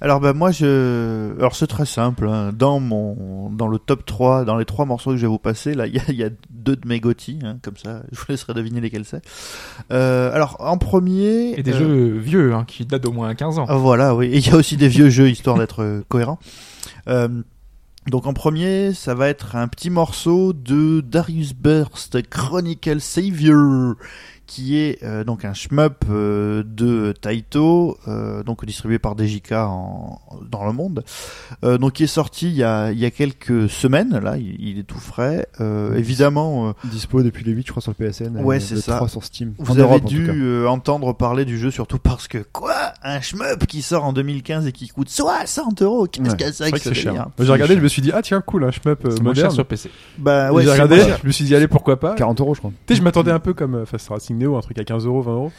Alors bah moi je alors c'est très simple hein. dans mon dans le top 3 dans les trois morceaux que je vais vous passer là il y a, y a deux de mes Gotti hein, comme ça je vous laisserai deviner lesquels c'est. Euh, alors en premier Et des euh, jeux vieux, hein, qui datent d'au moins 15 ans. ah, voilà oui et il y a aussi des vieux jeux histoire d'être euh, cohérent. Euh, donc en premier, ça va être un petit morceau de Darius Burst Chronicle Savior, qui est euh, donc un shmup euh, de Taito, euh, donc distribué par DJK en, dans le monde, euh, donc qui est sorti il y a, il y a quelques semaines. Là, il, il est tout frais. Euh, évidemment, euh, Dispo depuis le 8, je crois, sur le PSN. Ouais, c'est ça. 3 sur Steam. vous En avez Europe, dû euh, entendre parler du jeu surtout parce que quoi, un shmup qui sort en 2015 et qui coûte 60 euros. Qu'est-ce Ouais, que c'est C'est vrai que que ce c'est cher. J'ai regardé, je me suis dit, ah tiens, cool, un shmup euh, moins cher moderne. sur PC. Bah ouais, J'ai regardé, je me suis dit, allez, pourquoi pas. 40 euros, je crois. Tu sais, je m'attendais un peu comme Fast Racing Un truc à 15 euros, 20 euros.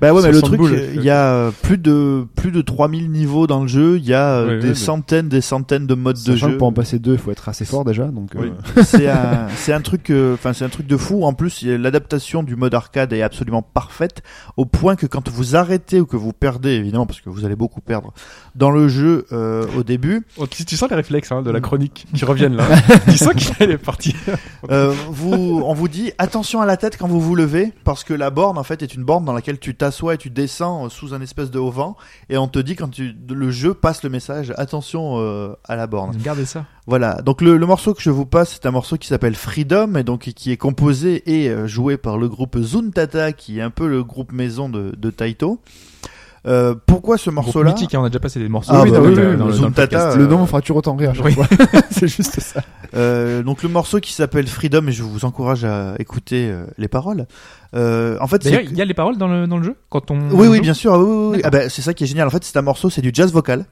Bah ouais, mais le 60 truc, boules. euh, il y a euh, plus de plus de 3000 niveaux dans le jeu. Il y a euh, Ouais, des ouais, mais- centaines, des centaines de modes de jeu. pour en passer deux, il faut être assez fort déjà. Donc, Oui. euh, c'est un, c'est un truc, euh, enfin c'est un truc de fou. En plus, l'adaptation du mode arcade est absolument parfaite au point que quand vous arrêtez ou que vous perdez, évidemment, parce que vous allez beaucoup perdre dans le jeu euh, au début, Oh, tu, tu sens les réflexes hein, de la chronique qui reviennent là. tu sens qu'il est parti. euh, vous, on vous dit attention à la tête quand vous vous levez parce que la borne en fait est une borne dans laquelle tu t'assois et tu descends euh, sous un espèce de haut vent et on te dit quand tu, le jeu passe le message attention euh, à la borne. Gardez ça. Voilà, donc le, le morceau que je vous passe, c'est un morceau qui s'appelle Freedom et donc qui est composé et euh, joué par le groupe Zuntata, qui est un peu le groupe maison de, de Taito. Euh, pourquoi ce morceau-là mythique, hein, on a déjà passé des morceaux. Ah, oui, bah dans oui, le- oui, dans le- Zoom dans le Tata, podcast. euh, le nom me fera toujours autant rire. c'est juste ça. Euh, Donc le morceau qui s'appelle Freedom, et je vous encourage à écouter euh, les paroles. Euh, en fait, il y a les paroles dans le, dans le jeu quand on. Oui, oui, joue bien sûr. ah oui, oui, oui. Ah bah, c'est ça qui est génial. En fait, c'est un morceau, c'est du jazz vocal.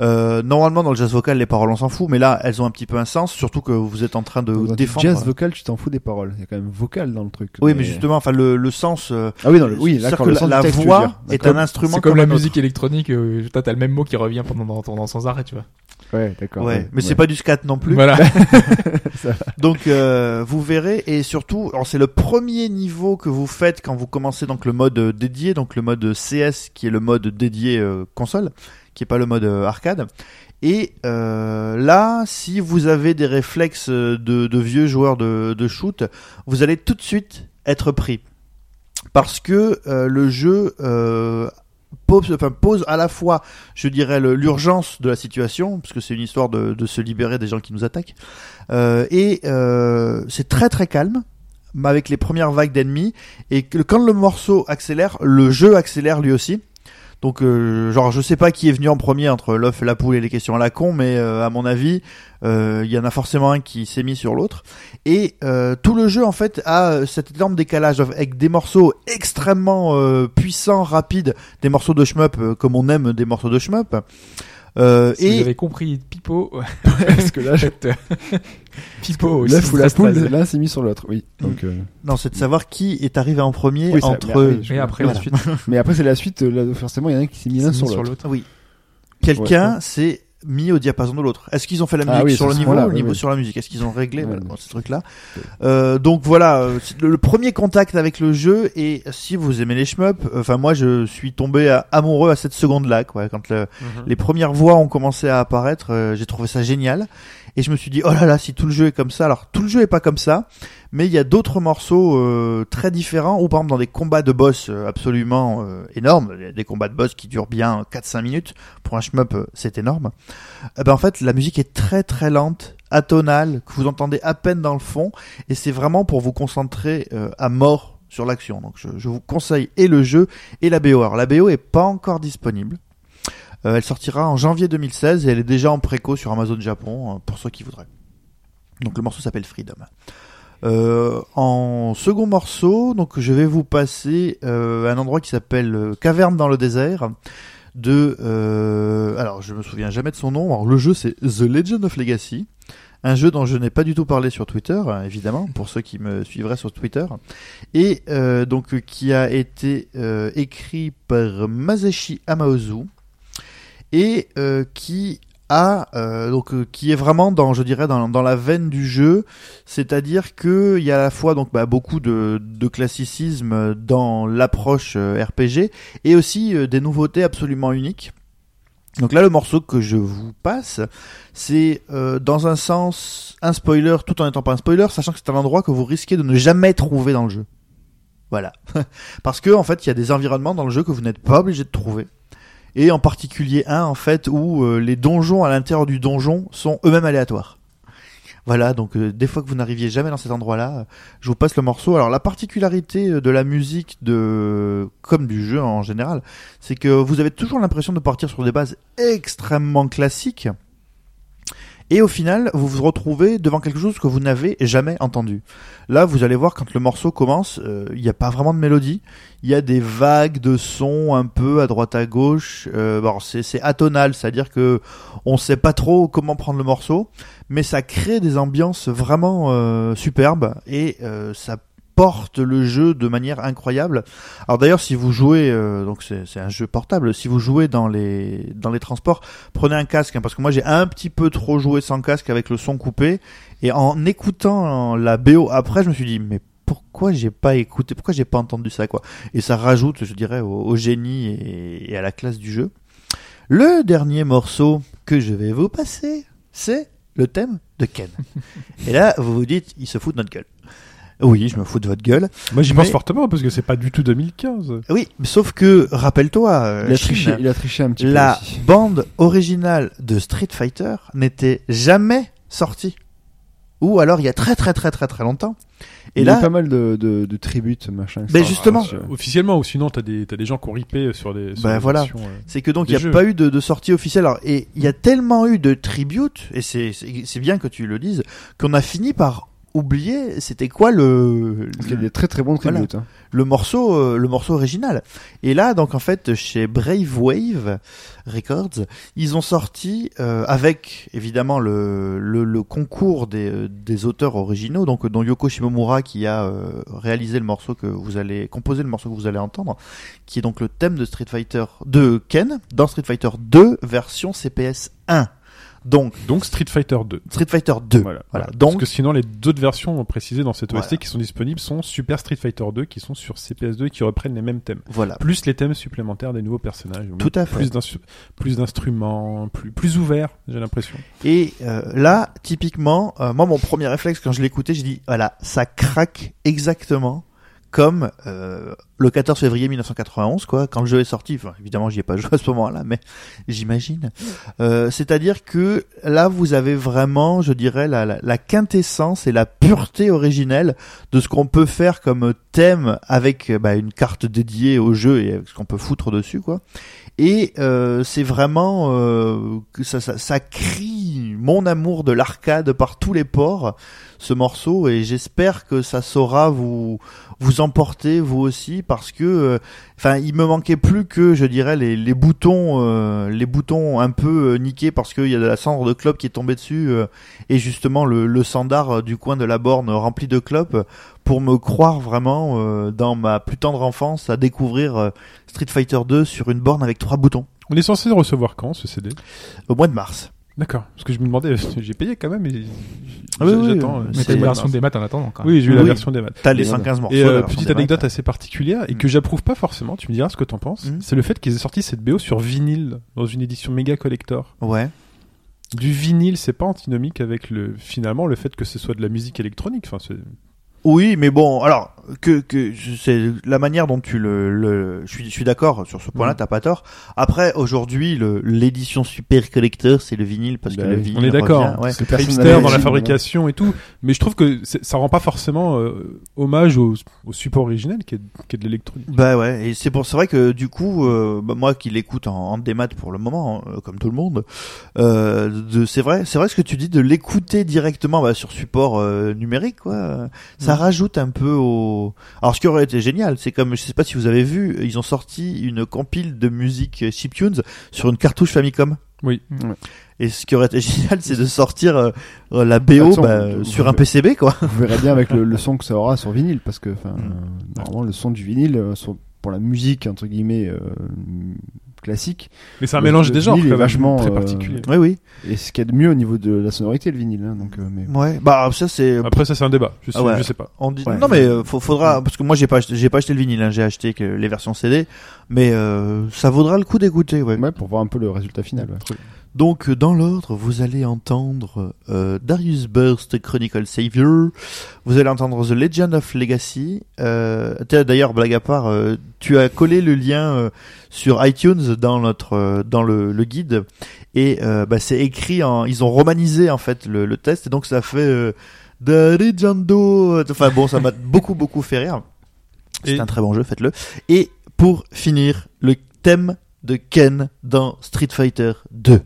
Euh, normalement, dans le jazz vocal, les paroles, on s'en fout, mais là, elles ont un petit peu un sens, surtout que vous êtes en train de Dans défendre. jazz vocal, tu t'en fous des paroles. Il y a quand même vocal dans le truc. Oui, mais justement, enfin, le, le sens. euh, Ah oui, non, le- oui, d'accord. que le la, sens du la texte, voix est un instrument C'est comme la un autre. musique électronique, euh, toi t'as le même mot qui revient pendant, pendant sans arrêt, tu vois. Ouais, d'accord. Ouais, mais c'est pas du scat non plus. Voilà. Donc euh, vous verrez et surtout, alors, c'est le premier niveau que vous faites quand vous commencez donc le mode euh, dédié, donc le mode CS qui est le mode dédié euh, console, qui est pas le mode euh, arcade. Et euh, là, si vous avez des réflexes de, de vieux joueurs de, shoot, vous allez tout de suite être pris. Parce que euh, le jeu euh, pose, à la fois, je dirais, l'urgence de la situation, parce que c'est une histoire de, se libérer des gens qui nous attaquent, euh, et euh, c'est très très calme avec les premières vagues d'ennemis, et quand le morceau accélère, le jeu accélère lui aussi. Donc, euh, genre, je sais pas qui est venu en premier entre l'œuf la poule et les questions à la con, mais euh, à mon avis, euh, il y en a forcément un qui s'est mis sur l'autre. Et euh, tout le jeu, en fait, a euh, cet énorme décalage avec des morceaux extrêmement euh, puissants, rapides, des morceaux de shmup euh, comme on aime des morceaux de shmup. Euh, Si et vous avez compris, Pipo, Parce que là, je- euh, Pipo, l'œuf ou la 613. poule, là, c'est mis sur l'autre. Oui. Donc, euh, non, c'est de savoir qui est arrivé en premier Oui, ça- entre. mais après, je- Et après, Voilà. la suite, Mais après, c'est la suite. euh, Là, forcément, il y en a un qui s'est mis l'un sur l'autre. Oui. Quelqu'un Ouais. s'est mis au diapason de l'autre. Est-ce qu'ils ont fait la Ah musique oui, sur le ce niveau moment-là, ou le oui, niveau oui. sur la musique Est-ce qu'ils ont réglé Ouais. voilà, bon, ce truc-là euh, Donc voilà, euh, c'est le, le premier contact avec le jeu et si vous aimez les shmups, enfin moi je suis tombé à- amoureux à cette seconde-là, quoi. Quand le- les premières voix ont commencé à apparaître, euh, j'ai trouvé ça génial. Et je me suis dit, oh là là, si tout le jeu est comme ça, alors tout le jeu est pas comme ça, mais il y a d'autres morceaux euh, très différents, ou par exemple dans des combats de boss euh, absolument euh, énormes, des- combats de boss qui durent bien 4-5 minutes, pour un shmup c'est énorme, Eh ben en fait la musique est très très lente, atonale, que vous entendez à peine dans le fond, et c'est vraiment pour vous concentrer à mort sur l'action. Donc je, je vous conseille et le jeu et la BO. Alors la BO est pas encore disponible. Euh, elle sortira en janvier 2016 et elle est déjà en préco sur Amazon Japon euh, pour ceux qui voudraient. Donc le morceau s'appelle Freedom. Euh, en second morceau, donc je vais vous passer un endroit qui s'appelle Caverne dans le désert de alors je me souviens jamais de son nom. Alors le jeu c'est The Legend of Legacy, un jeu dont je n'ai pas du tout parlé sur Twitter, euh, évidemment pour ceux qui me suivraient sur Twitter, et donc qui a été écrit par Masashi Amaozu et euh, qui a euh, donc euh, qui est vraiment dans je dirais dans, dans la veine du jeu. C'est-à-dire que il y a à la fois donc bah, beaucoup de, de classicisme dans l'approche euh, RPG et aussi euh, des nouveautés absolument uniques. Donc là le morceau que je vous passe c'est euh, dans un sens un spoiler tout en étant pas un spoiler sachant que c'est un endroit que vous risquez de ne jamais trouver dans le jeu. Voilà. Parce que en fait il y a des environnements dans le jeu que vous n'êtes pas obligé de trouver et en particulier un en fait où euh, les donjons à l'intérieur du donjon sont eux-mêmes aléatoires. Voilà, donc euh, des fois que vous n'arriviez jamais dans cet endroit-là, je vous passe le morceau. Alors la particularité euh, de la musique de comme du jeu en général, c'est que vous avez toujours l'impression de partir sur des bases extrêmement classiques. Et au final, vous vous retrouvez devant quelque chose que vous n'avez jamais entendu. Là, vous allez voir quand le morceau commence, euh, il n'y a pas vraiment de mélodie. Il y a des vagues de sons un peu à droite à gauche. Euh, bon, c'est atonal, c'est-à-dire que on sait pas trop comment prendre le morceau, mais ça crée des ambiances vraiment euh, superbes et ça porte le jeu de manière incroyable. Alors d'ailleurs, si vous jouez, euh, donc c'est un jeu portable, si vous jouez dans les dans les transports, prenez un casque hein, parce que moi j'ai un petit peu trop joué sans casque avec le son coupé et en écoutant la BO après, je me suis dit mais pourquoi j'ai pas écouté, pourquoi j'ai pas entendu ça quoi? Et ça rajoute, je dirais, au, au génie et, et à la classe du jeu. Le dernier morceau que je vais vous passer, c'est le thème de Ken. et là, vous vous dites, il se fout de notre gueule. Oui, je me fous de votre gueule. Moi, j'y Mais- pense fortement parce que c'est pas du tout 2015. Oui, sauf que, rappelle-toi, euh, Il a triché, il a triché un petit la peu aussi. bande originale de Street Fighter n'était jamais sortie. Ou alors il y a très très très très très longtemps. Et il y a pas mal de, de, de tributes, machin. Ben etc. justement. Ah, Euh, officiellement, ou sinon t'as des t'as des gens qui ont ripé sur des. Sur Ben voilà. euh. c'est que donc il n'y a jeux. pas eu de, de sortie officielle. Alors, et il y a tellement eu de tributes, et c'est bien que tu le dises, qu'on a fini par oublier c'était quoi le Parce qu'il y a des très très bons Voilà. tributes. hein. le morceau euh, le morceau original et là donc en fait chez Brave Wave Records ils ont sorti euh, avec évidemment le, le, le concours des, euh, des auteurs originaux donc dont Yoko Shimomura qui a euh, réalisé le morceau que vous allez composé le morceau que vous allez entendre qui est donc le thème de Street Fighter de Ken dans Street Fighter 2 version CPS 1 Donc, Donc Street Fighter 2. Street Fighter 2. Voilà. Voilà. Parce Donc, que sinon, les d'autres versions précisées dans cette OST Voilà. qui sont disponibles sont Super Street Fighter 2 qui sont sur CPS2 et qui reprennent les mêmes thèmes. voilà. Plus les thèmes supplémentaires des nouveaux personnages. Tout à fait. Plus d'instru- plus d'instruments, plus, plus ouverts, j'ai l'impression. Et euh, là, typiquement, euh, moi, mon premier réflexe quand je l'écoutais, j'ai dit, voilà, ça craque exactement comme euh, le 14 février 1991, quoi, quand le jeu est sorti. Enfin, évidemment, j'y ai pas joué à ce moment-là, mais j'imagine. Euh, C'est-à-dire que là, vous avez vraiment, je dirais, la, la, la quintessence et la pureté originelle de ce qu'on peut faire comme thème avec bah, une carte dédiée au jeu et avec ce qu'on peut foutre dessus, quoi. Et euh, c'est vraiment euh, que ça, ça, ça crie mon amour de l'arcade par tous les ports, ce morceau, et j'espère que ça saura vous vous emporter vous aussi, parce que, euh, enfin, il me manquait plus que, je dirais, les, les boutons, euh, les boutons un peu euh, niqués parce qu'il y a de la cendre de clope qui est tombée dessus, euh, et justement le, le sandar du coin de la borne rempli de clopes, pour me croire vraiment euh, dans ma plus tendre enfance à découvrir Street Fighter 2 sur une borne avec trois boutons On est censé le recevoir quand ce CD au mois de mars. D'accord. Parce que je me demandais, j'ai payé quand même. Et Ah oui, j'attends. oui, euh, Mais t'as de version des maths en attendant. Quand même. Oui, j'ai eu la version des maths. T'as les Et 115 morceaux. Et la euh, version petite anecdote maths. assez particulière et Mm. que j'approuve pas forcément, tu me diras ce que t'en penses, Mm. c'est le fait qu'ils aient sorti cette BO sur vinyle dans une édition méga collector. Ouais. Du vinyle, c'est pas antinomique avec le finalement le fait que ce soit de la musique électronique. Enfin, c'est Oui, mais bon, alors que que c'est la manière dont tu le, le je suis je suis d'accord sur ce point-là, Mm. t'as pas tort. Après, aujourd'hui, le l'édition super collector, c'est le vinyle parce que Bah le vinyle. on est d'accord. revient, ouais. C'est Personne hipster dans la fabrication et tout, mais je trouve que ça rend pas forcément euh, hommage au, au support originel qui est, qui est de l'électronique. Bah ouais, et c'est pour c'est vrai que du coup, euh, bah, moi qui l'écoute en, en démat pour le moment, hein, comme tout le monde, euh, de- c'est vrai, c'est vrai ce que tu dis de l'écouter directement bah, sur support euh, numérique, quoi. euh, Ça rajoute un peu au. Alors ce qui aurait été génial, c'est comme je sais pas si vous avez vu, ils ont sorti une compile de musique chiptunes sur une cartouche Famicom. Oui. Ouais. Et ce qui aurait été génial, c'est de sortir euh, la BO bah, vous- sur vous- un PCB, quoi. Vous verrez bien avec le, le son que ça aura sur vinyle, parce que enfin, Mm. euh, normalement le son du vinyle, euh, sur- pour la musique entre guillemets euh, classique, Mais c'est un Le- mélange le des genres vinyle est vachement, très euh, particulier. Oui, oui. et ce qu'il y a de mieux au niveau de la sonorité le vinyle. hein, donc, euh, mais Ouais. Bah ça c'est. Après ça c'est un débat. Je sais, Ah ouais. je sais pas. On dit... Ouais. Non mais euh, faut, faudra parce que moi j'ai pas acheté, j'ai pas acheté le vinyle, hein, j'ai acheté que les versions CD, mais euh, ça vaudra le coup d'écouter. Ouais. ouais, pour voir un peu le résultat final. ouais. Donc dans l'ordre, vous allez entendre euh, Darius Burst Chronicle Savior, vous allez entendre The Legend of Legacy. Euh, D'ailleurs, blague à part, euh, tu as collé le lien euh, sur iTunes dans notre euh, dans le, le guide et euh, bah, c'est écrit en, ils ont romanisé en fait le, le test et donc ça fait euh, The Legendo. Enfin bon, ça m'a beaucoup beaucoup fait rire. C'est Et- un très bon jeu, faites-le. Et pour finir, le thème de Ken dans Street Fighter 2.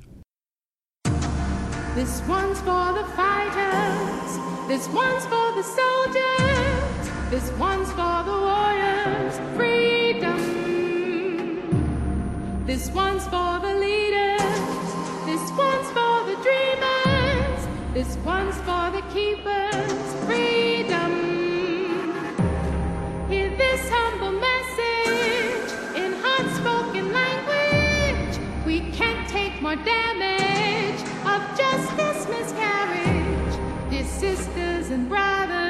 This one's for the keepers. Freedom. Hear this humble message in hard spoken language. We can't take more damage of just this miscarriage. Dear sisters and brothers,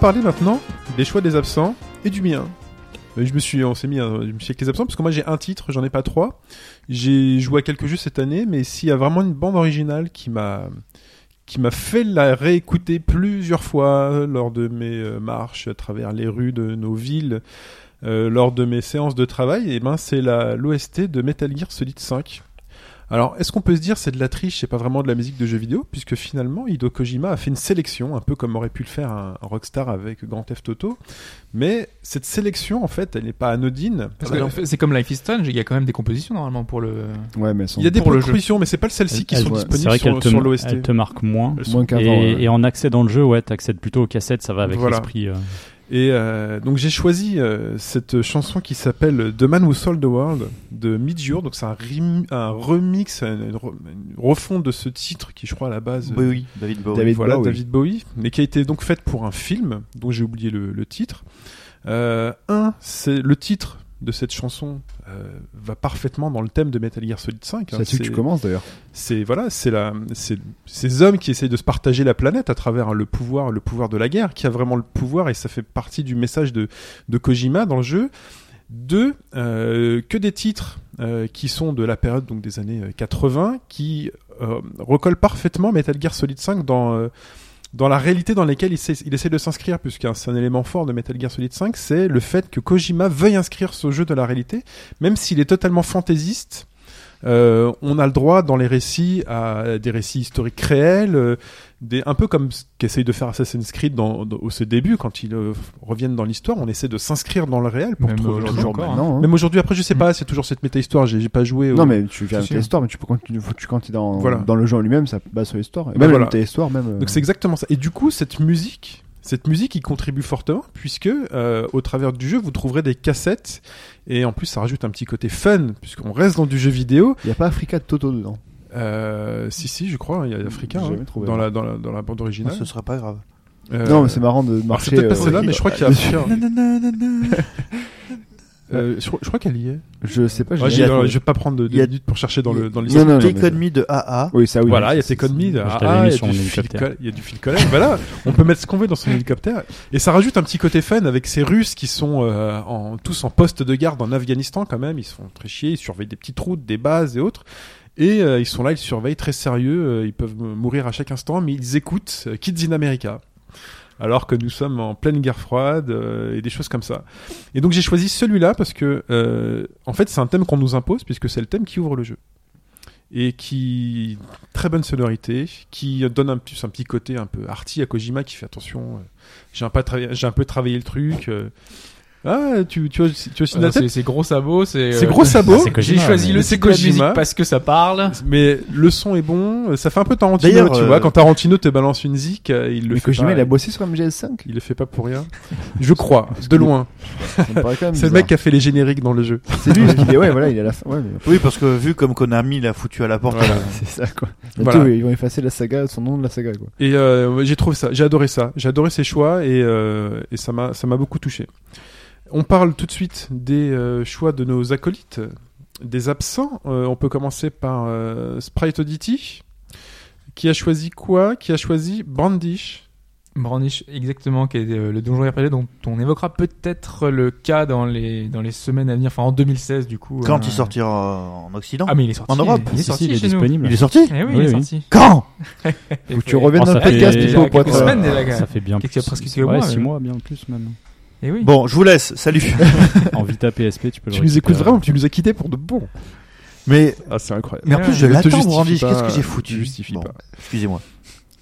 parler maintenant des choix des absents et du mien. Euh, Je me suis, on s'est mis, un- je avec les absents parce que moi j'ai un titre, j'en ai pas trois. J'ai joué à quelques jeux cette année, mais s'il y a vraiment une bande originale qui m'a, qui m'a fait la réécouter plusieurs fois lors de mes euh, marches à travers les rues de nos villes, euh, lors de mes séances de travail, et ben c'est l'OST de Metal Gear Solid 5. Alors, est-ce qu'on peut se dire c'est de la triche, c'est pas vraiment de la musique de jeux vidéo, puisque finalement Hideo Kojima a fait une sélection, un peu comme aurait pu le faire un, un Rockstar avec Grand Theft Auto, mais cette sélection en fait, elle n'est pas anodine. Parce Alors, que en fait, c'est comme Life is Strange, il y a quand même des compositions normalement pour le. Ouais, mais sont il y a des pour le jeu. propositions, mais c'est pas celles-ci qui sont ouais, disponibles C'est vrai qu'elle sur, te, sur l'OST. te marque moins. Moins qu'avant. Et, ouais. et en accès dans le jeu, ouais, t'accèdes plutôt aux cassettes, ça va avec Voilà. l'esprit. euh. Et euh, donc j'ai choisi euh, cette chanson qui s'appelle The Man Who Sold the World de Midjure. Donc c'est un, rem- un remix, une, une re- une refonte de ce titre qui je crois à la base oui, David Bowie. David voilà, Bowie. David Bowie, mais qui a été donc faite pour un film dont j'ai oublié le, le titre. Euh, un, c'est le titre de cette chanson va parfaitement dans le thème de Metal Gear Solid 5. C'est hein. là-dessus que tu commences d'ailleurs. c'est voilà, c'est la, c'est ces hommes qui essayent de se partager la planète à travers le pouvoir, le pouvoir de la guerre, qui a vraiment le pouvoir et ça fait partie du message de, de Kojima dans le jeu. Deux, euh, que des titres euh, qui sont de la période donc des années euh, 80, qui euh, recollent parfaitement Metal Gear Solid 5 dans euh, dans la réalité dans laquelle il, essaie de s'inscrire, puisque c'est un élément fort de Metal Gear Solid 5, c'est le fait que Kojima veuille inscrire ce jeu de la réalité, même s'il est totalement fantaisiste. Euh, on a le droit dans les récits à des récits historiques réels, euh, des, un peu comme ce qu'essaye de faire Assassin's Creed dans, dans- au ses débuts, quand ils euh, reviennent dans l'histoire, on essaie de s'inscrire dans le réel pour Même trouver aujourd'hui toujours. encore, hein. maintenant, hein. Même aujourd'hui, après, je sais pas, c'est toujours cette méta-histoire, j'ai j'ai pas joué. au- Non, mais tu viens si. l'histoire, mais tu peux continuer, faut que tu continues dans, Voilà. dans le jeu en lui-même, ça base sur l'histoire. Et même voilà. la méta-histoire, même. euh, Donc c'est exactement ça. Et du coup, cette musique, cette musique, y contribue fortement puisque euh, au travers du jeu, vous trouverez des cassettes et en plus, ça rajoute un petit côté fun puisqu'on reste dans du jeu vidéo. Il n'y a pas Africa de Toto dedans. Euh, si si, je crois, il y a Africain J'ai hein, trouvé, dans la dans la dans la bande originale. Ce serait pas grave. Euh, Non, mais c'est marrant de alors, c'est marcher. peut-être pas euh, celle-là, oui, mais je crois qu'il y a. Africain. Euh, je, je crois qu'elle y est. Je sais pas, Ouais, je vais pas prendre de, de Il y a- minutes pour chercher dans le dans Il y l'histoire. a de AA. Oui, ça oui. Voilà, il y a ah, t'avais ah, mis il y a du mon Phil hélicoptère. Collins, il y a du Phil Collins. voilà, on peut mettre ce qu'on veut dans son hélicoptère. Et ça rajoute un petit côté fun avec ces Russes qui sont euh, en, tous en poste de garde en Afghanistan quand même. Ils se font très chier, ils surveillent des petites routes, des bases et autres. Et euh, ils sont là, ils surveillent très sérieux. euh, ils peuvent mourir à chaque instant, mais ils écoutent euh, Kids in America. Alors que nous sommes en pleine guerre froide euh, et des choses comme ça. Et donc j'ai choisi celui-là parce que, euh, en fait, c'est un thème qu'on nous impose puisque c'est le thème qui ouvre le jeu et qui très bonne sonorité, qui donne un petit, côté un peu arty à Kojima qui fait attention. euh, j'ai un peu travaillé, j'ai un peu travaillé le truc. euh. Ah, tu tu as, tu as la Alors, C'est tête c'est gros sabots, c'est. C'est euh, gros sabots. J'ai choisi le c'est Kojima. parce que ça parle. Mais le son est bon, euh, ça fait un peu Tarantino, tu euh, vois. Quand Tarantino te balance une zik, euh, il le Mais fait Kojima, pas, il a bossé sur MGS5. il le fait pas pour rien. Je crois, de loin. C'est le mec qui a fait les génériques dans le jeu. C'est lui, qu'il est, ouais, voilà, il est à la fin. Ouais, mais- Oui, parce que vu comme Konami l'a foutu à la porte. Voilà. euh, C'est ça, quoi. Ils vont effacer la saga, son nom de la saga, quoi. Et euh, j'ai trouvé ça, j'ai adoré ça, j'ai adoré ses choix et, euh, et ça m'a ça m'a beaucoup touché. On parle tout de suite des euh, choix de nos acolytes, des absents. Euh, on peut commencer par euh, Sprite Oddity, qui a choisi quoi? Qui a choisi Brandish? Brandish, exactement, qui est euh, le donjon RPG dont on évoquera peut-être le cas dans les, dans les semaines à venir, enfin en 2016 du coup. Quand euh, il sortira en Occident? Ah mais il est sorti. En Europe? Il est sorti il est chez nous. disponible. Il est sorti? Eh oui, Oui, il est oui. sorti. Quand? Faut que tu reviennes Oh, dans le fait- podcast, il y Pipo. Ça fait bien Qu'est-ce qu'il y a plus- presque ouais, mois, six même. mois, bien plus même. Eh oui. Bon, je vous laisse. Salut. En Vita PSP, tu peux le Tu nous écoutes vraiment, tu nous as quittés pour de bon. Mais, Ah, c'est incroyable. mais en plus, je Ne te l'attends, justifie Brandish. pas, Qu'est-ce que j'ai foutu justifie Bon, pas. Excusez-moi.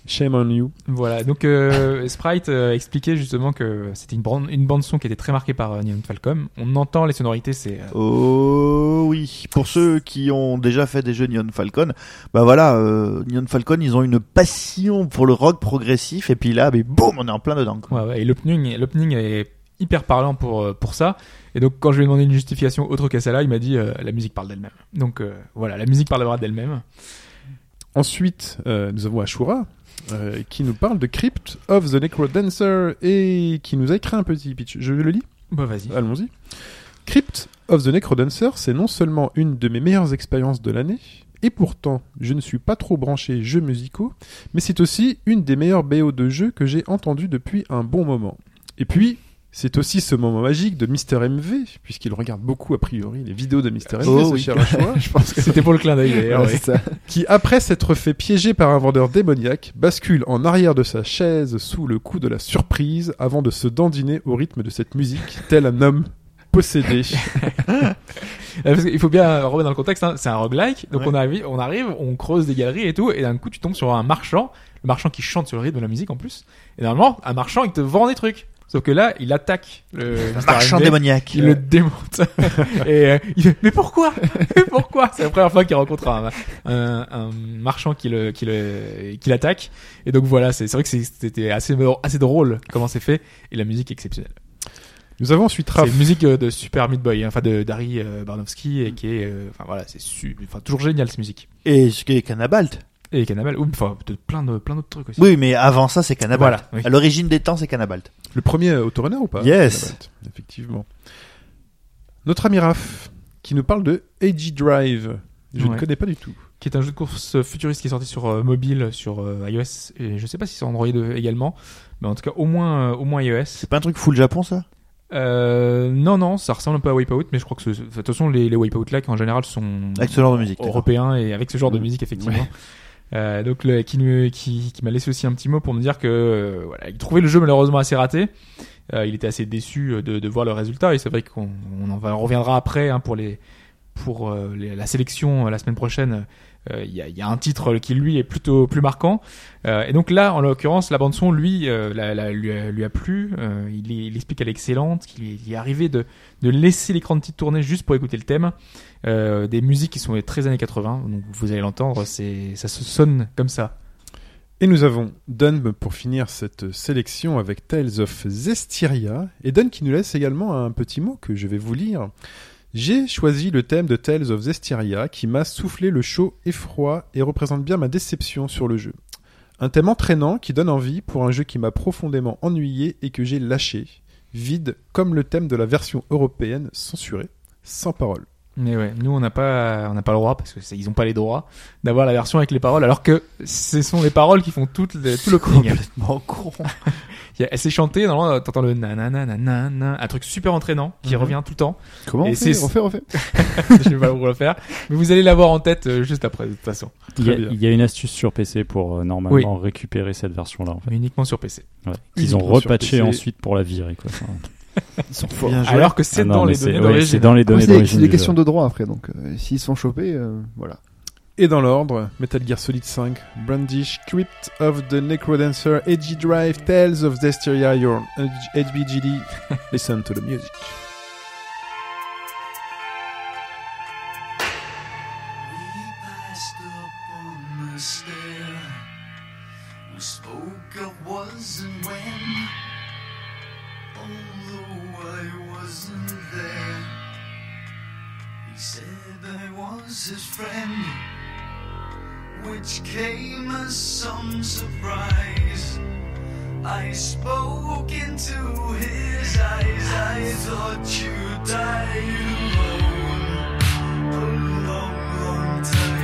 Shame on you. Voilà, donc euh, Sprite euh, expliquait justement que c'était une, bande- une bande son qui était très marquée par euh, Neon Falcom. On entend les sonorités, c'est euh, Oh oui, pour ceux qui ont déjà fait des jeux Neon Falcon, bah voilà, euh, Neon Falcon, ils ont une passion pour le rock progressif et puis là, mais boum, on est en plein dedans. quoi. ouais, ouais, et l'opening, l'opening est hyper parlant pour euh, pour ça. Et donc quand je lui ai demandé une justification autre qu'à celle-là, il m'a dit euh, la musique parle d'elle-même. Donc euh, voilà, la musique parlera d'elle-même. Ensuite, euh, nous avons Ashura, qui nous parle de Crypt of the Necrodancer et qui nous a écrit un petit pitch. Je le lis Bah vas-y. Allons-y. Crypt of the Necrodancer, c'est non seulement une de mes meilleures expériences de l'année, et pourtant je ne suis pas trop branché jeux musicaux, mais c'est aussi une des meilleures BO de jeux que j'ai entendues depuis un bon moment. Et puis, c'est aussi ce moment magique de Mister MV, puisqu'il regarde beaucoup a priori les vidéos de Mister MV, Oh ce oui. cher Je pense que C'était pour le clin d'œil d'ailleurs. Ouais. ça. qui, après s'être fait piéger par un vendeur démoniaque, bascule en arrière de sa chaise sous le coup de la surprise avant de se dandiner au rythme de cette musique, tel un homme possédé. Euh, Parce qu'il faut bien remettre dans le contexte, hein, c'est un roguelike, donc Ouais. on, arrive, on arrive, on creuse des galeries et tout, et d'un coup tu tombes sur un marchand, le marchand qui chante sur le rythme de la musique en plus, et normalement, un marchand il te vend des trucs. Sauf que là, il attaque le. Marchand démoniaque. il le démonte. et euh, il fait, mais pourquoi? Mais pourquoi C'est la première fois qu'il rencontre un, un, un marchand qui le, qui le, qui l'attaque. Et donc voilà, c'est c'est vrai que c'est- c'était assez, assez drôle comment c'est fait, et la musique est exceptionnelle. Nous avons ensuite C'est Raph. une musique euh, de Super Meat Boy, hein, enfin de Dari euh, Barnowski, et qui est, euh, enfin voilà, c'est su- enfin toujours génial cette musique. Et ce qui est Cannabalt. Et Cannibal, ou enfin de plein de plein d'autres trucs aussi. Oui, mais avant ça, c'est Cannabalt. Voilà, oui. À l'origine des temps, c'est Cannabalt. Le premier autorunner ou pas? Yes. Cannabalt, Effectivement. Notre ami Raph, qui nous parle de AG Drive. Je ne connais pas du tout. qui est un jeu de course futuriste qui est sorti sur euh, mobile, sur euh, iOS, et je sais pas si sur Android euh, également, mais en tout cas au moins euh, au moins iOS. C'est pas un truc full Japon, ça? Euh, non non, ça ressemble un peu à Wipeout, mais je crois que ce- de toute façon les, les Wipeout là, qui en général sont Avec ce genre de musique. européens et avec ce genre de musique effectivement. Euh, donc le, qui, m'a laissé aussi un petit mot pour me dire que euh, il trouvait le jeu malheureusement assez raté. Euh, il était assez déçu de, voir le résultat et c'est vrai qu'on on en reviendra après hein, pour la sélection la semaine prochaine. Euh, Il y, a, un titre qui lui est plutôt plus marquant Euh, et donc là en l'occurrence la bande son lui euh, lui, a, plu il, explique qu'elle est excellente qu'il est, arrivé de, laisser l'écran de titre tourner juste pour écouter le thème des musiques qui sont très années 80 donc vous allez l'entendre ça se sonne comme ça Et nous avons Dun pour finir cette sélection avec Tales of Zestiria. Et Dun qui nous laisse également un petit mot que je vais vous lire. J'ai choisi le thème de Tales of Zestiria qui m'a soufflé le chaud et froid et représente bien ma déception sur le jeu. Un thème entraînant qui donne envie pour un jeu qui m'a profondément ennuyé et que j'ai lâché. Vide comme le thème de la version européenne censurée, sans parole. Mais ouais nous on n'a pas on n'a pas le droit parce que ils ont pas les droits d'avoir la version avec les paroles alors que ce sont les paroles qui font tout le, tout le Complètement con. Elle s'est chantée normalement t'entends le nanana nanana un truc super entraînant qui Mhm. revient tout le temps Comment Et on fait Refais, refais. je vais pas vous le faire mais vous allez l'avoir en tête euh, juste après de toute façon Il y, a, Très bien. il y a une astuce sur PC pour euh, normalement récupérer cette version-là. En fait. uniquement sur PC Ouais. Qu'ils ont repatché ensuite pour la virer. Quoi. Ils sont forts. Alors que c'est ah dans les données ouais, C'est dans les données C'est des, d'origine. c'est des du questions de droit après, donc euh, s'ils sont chopés, euh, voilà. Et dans l'ordre, Metal Gear Solid 5, Brandish, Crypt of the Necrodancer, Edgy Drive, Tales of Zestiria, your HBGD. Listen to the music. Friend, which came as some surprise. I spoke into his eyes. I thought you died alone a long, long time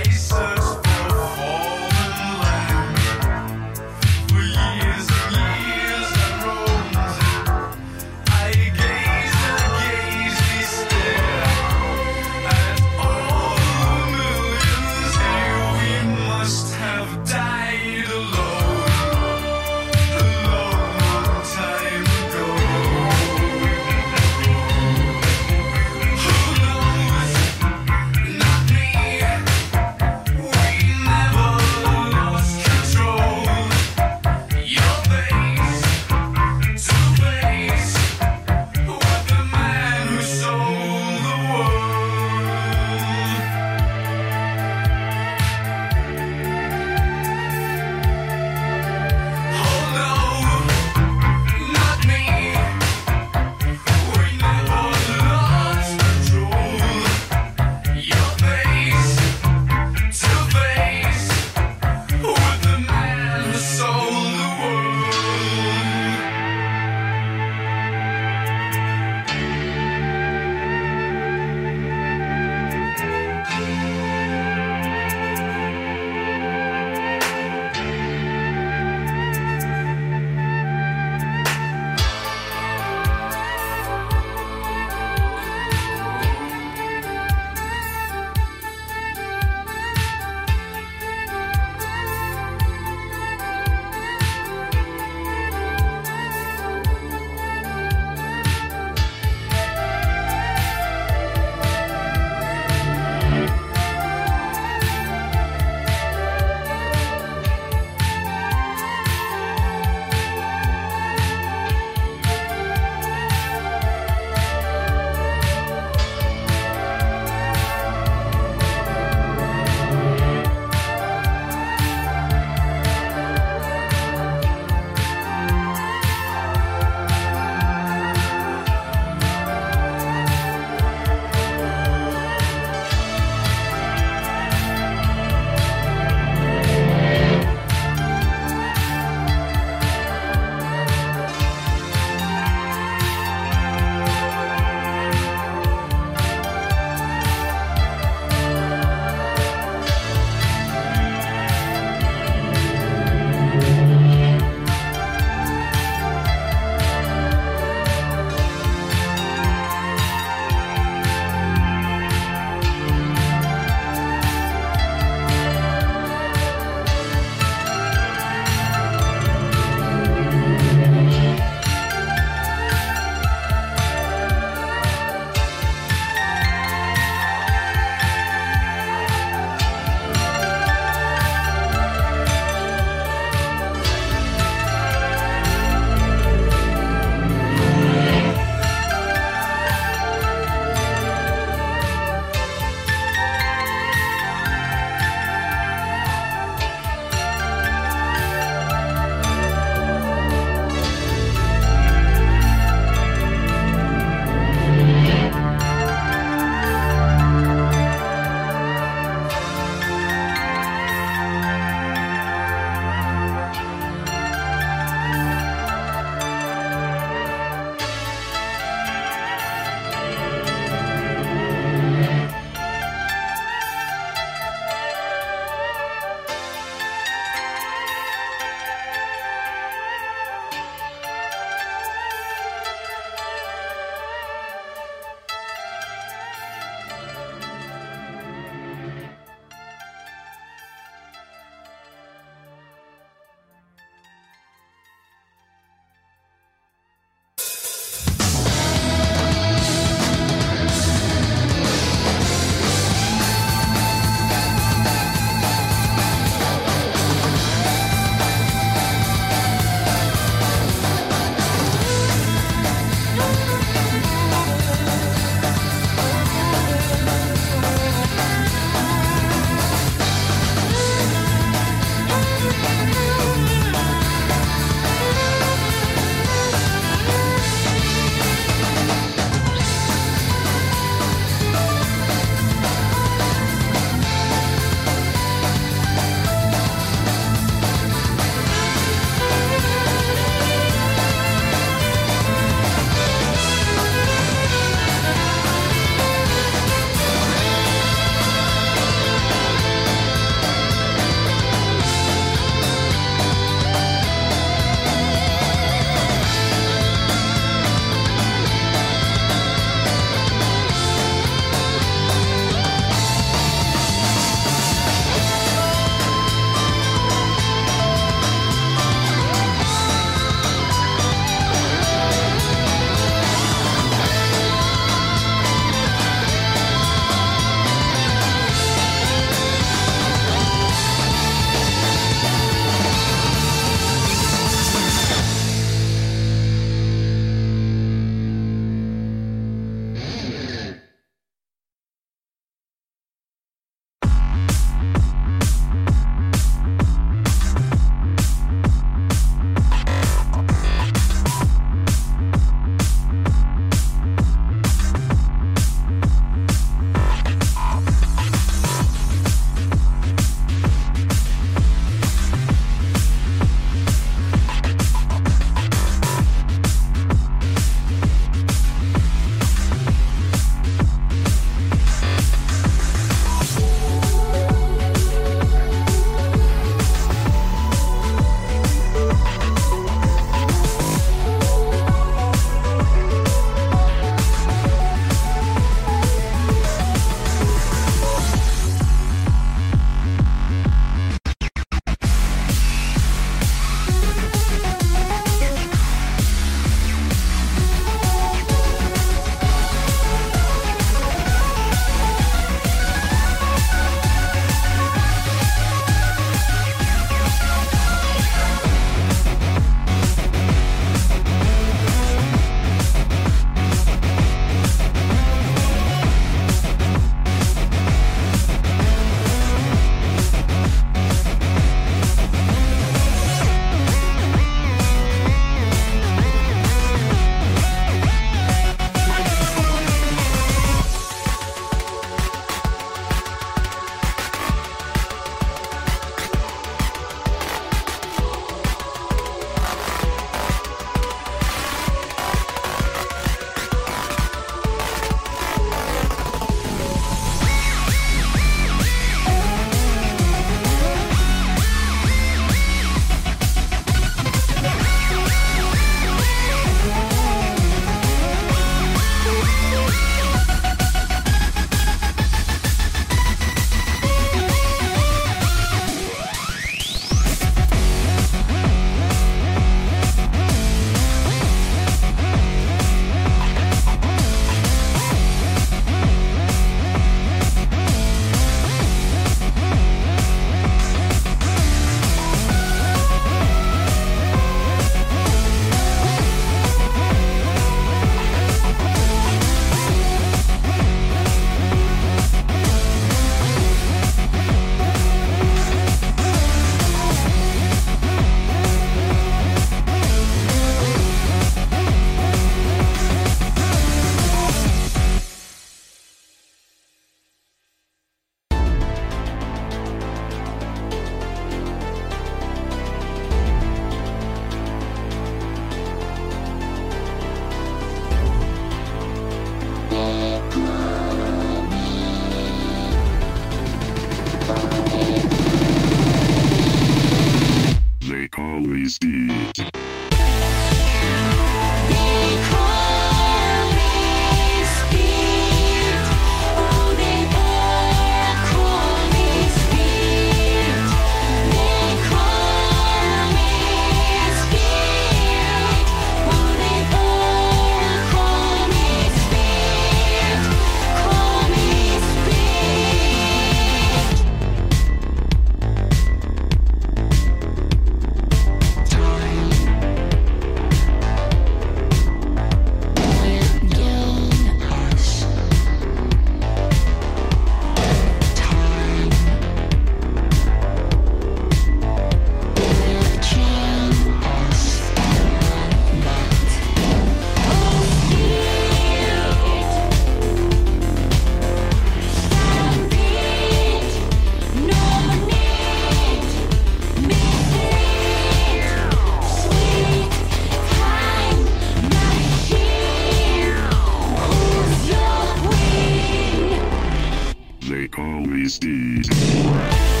like always did.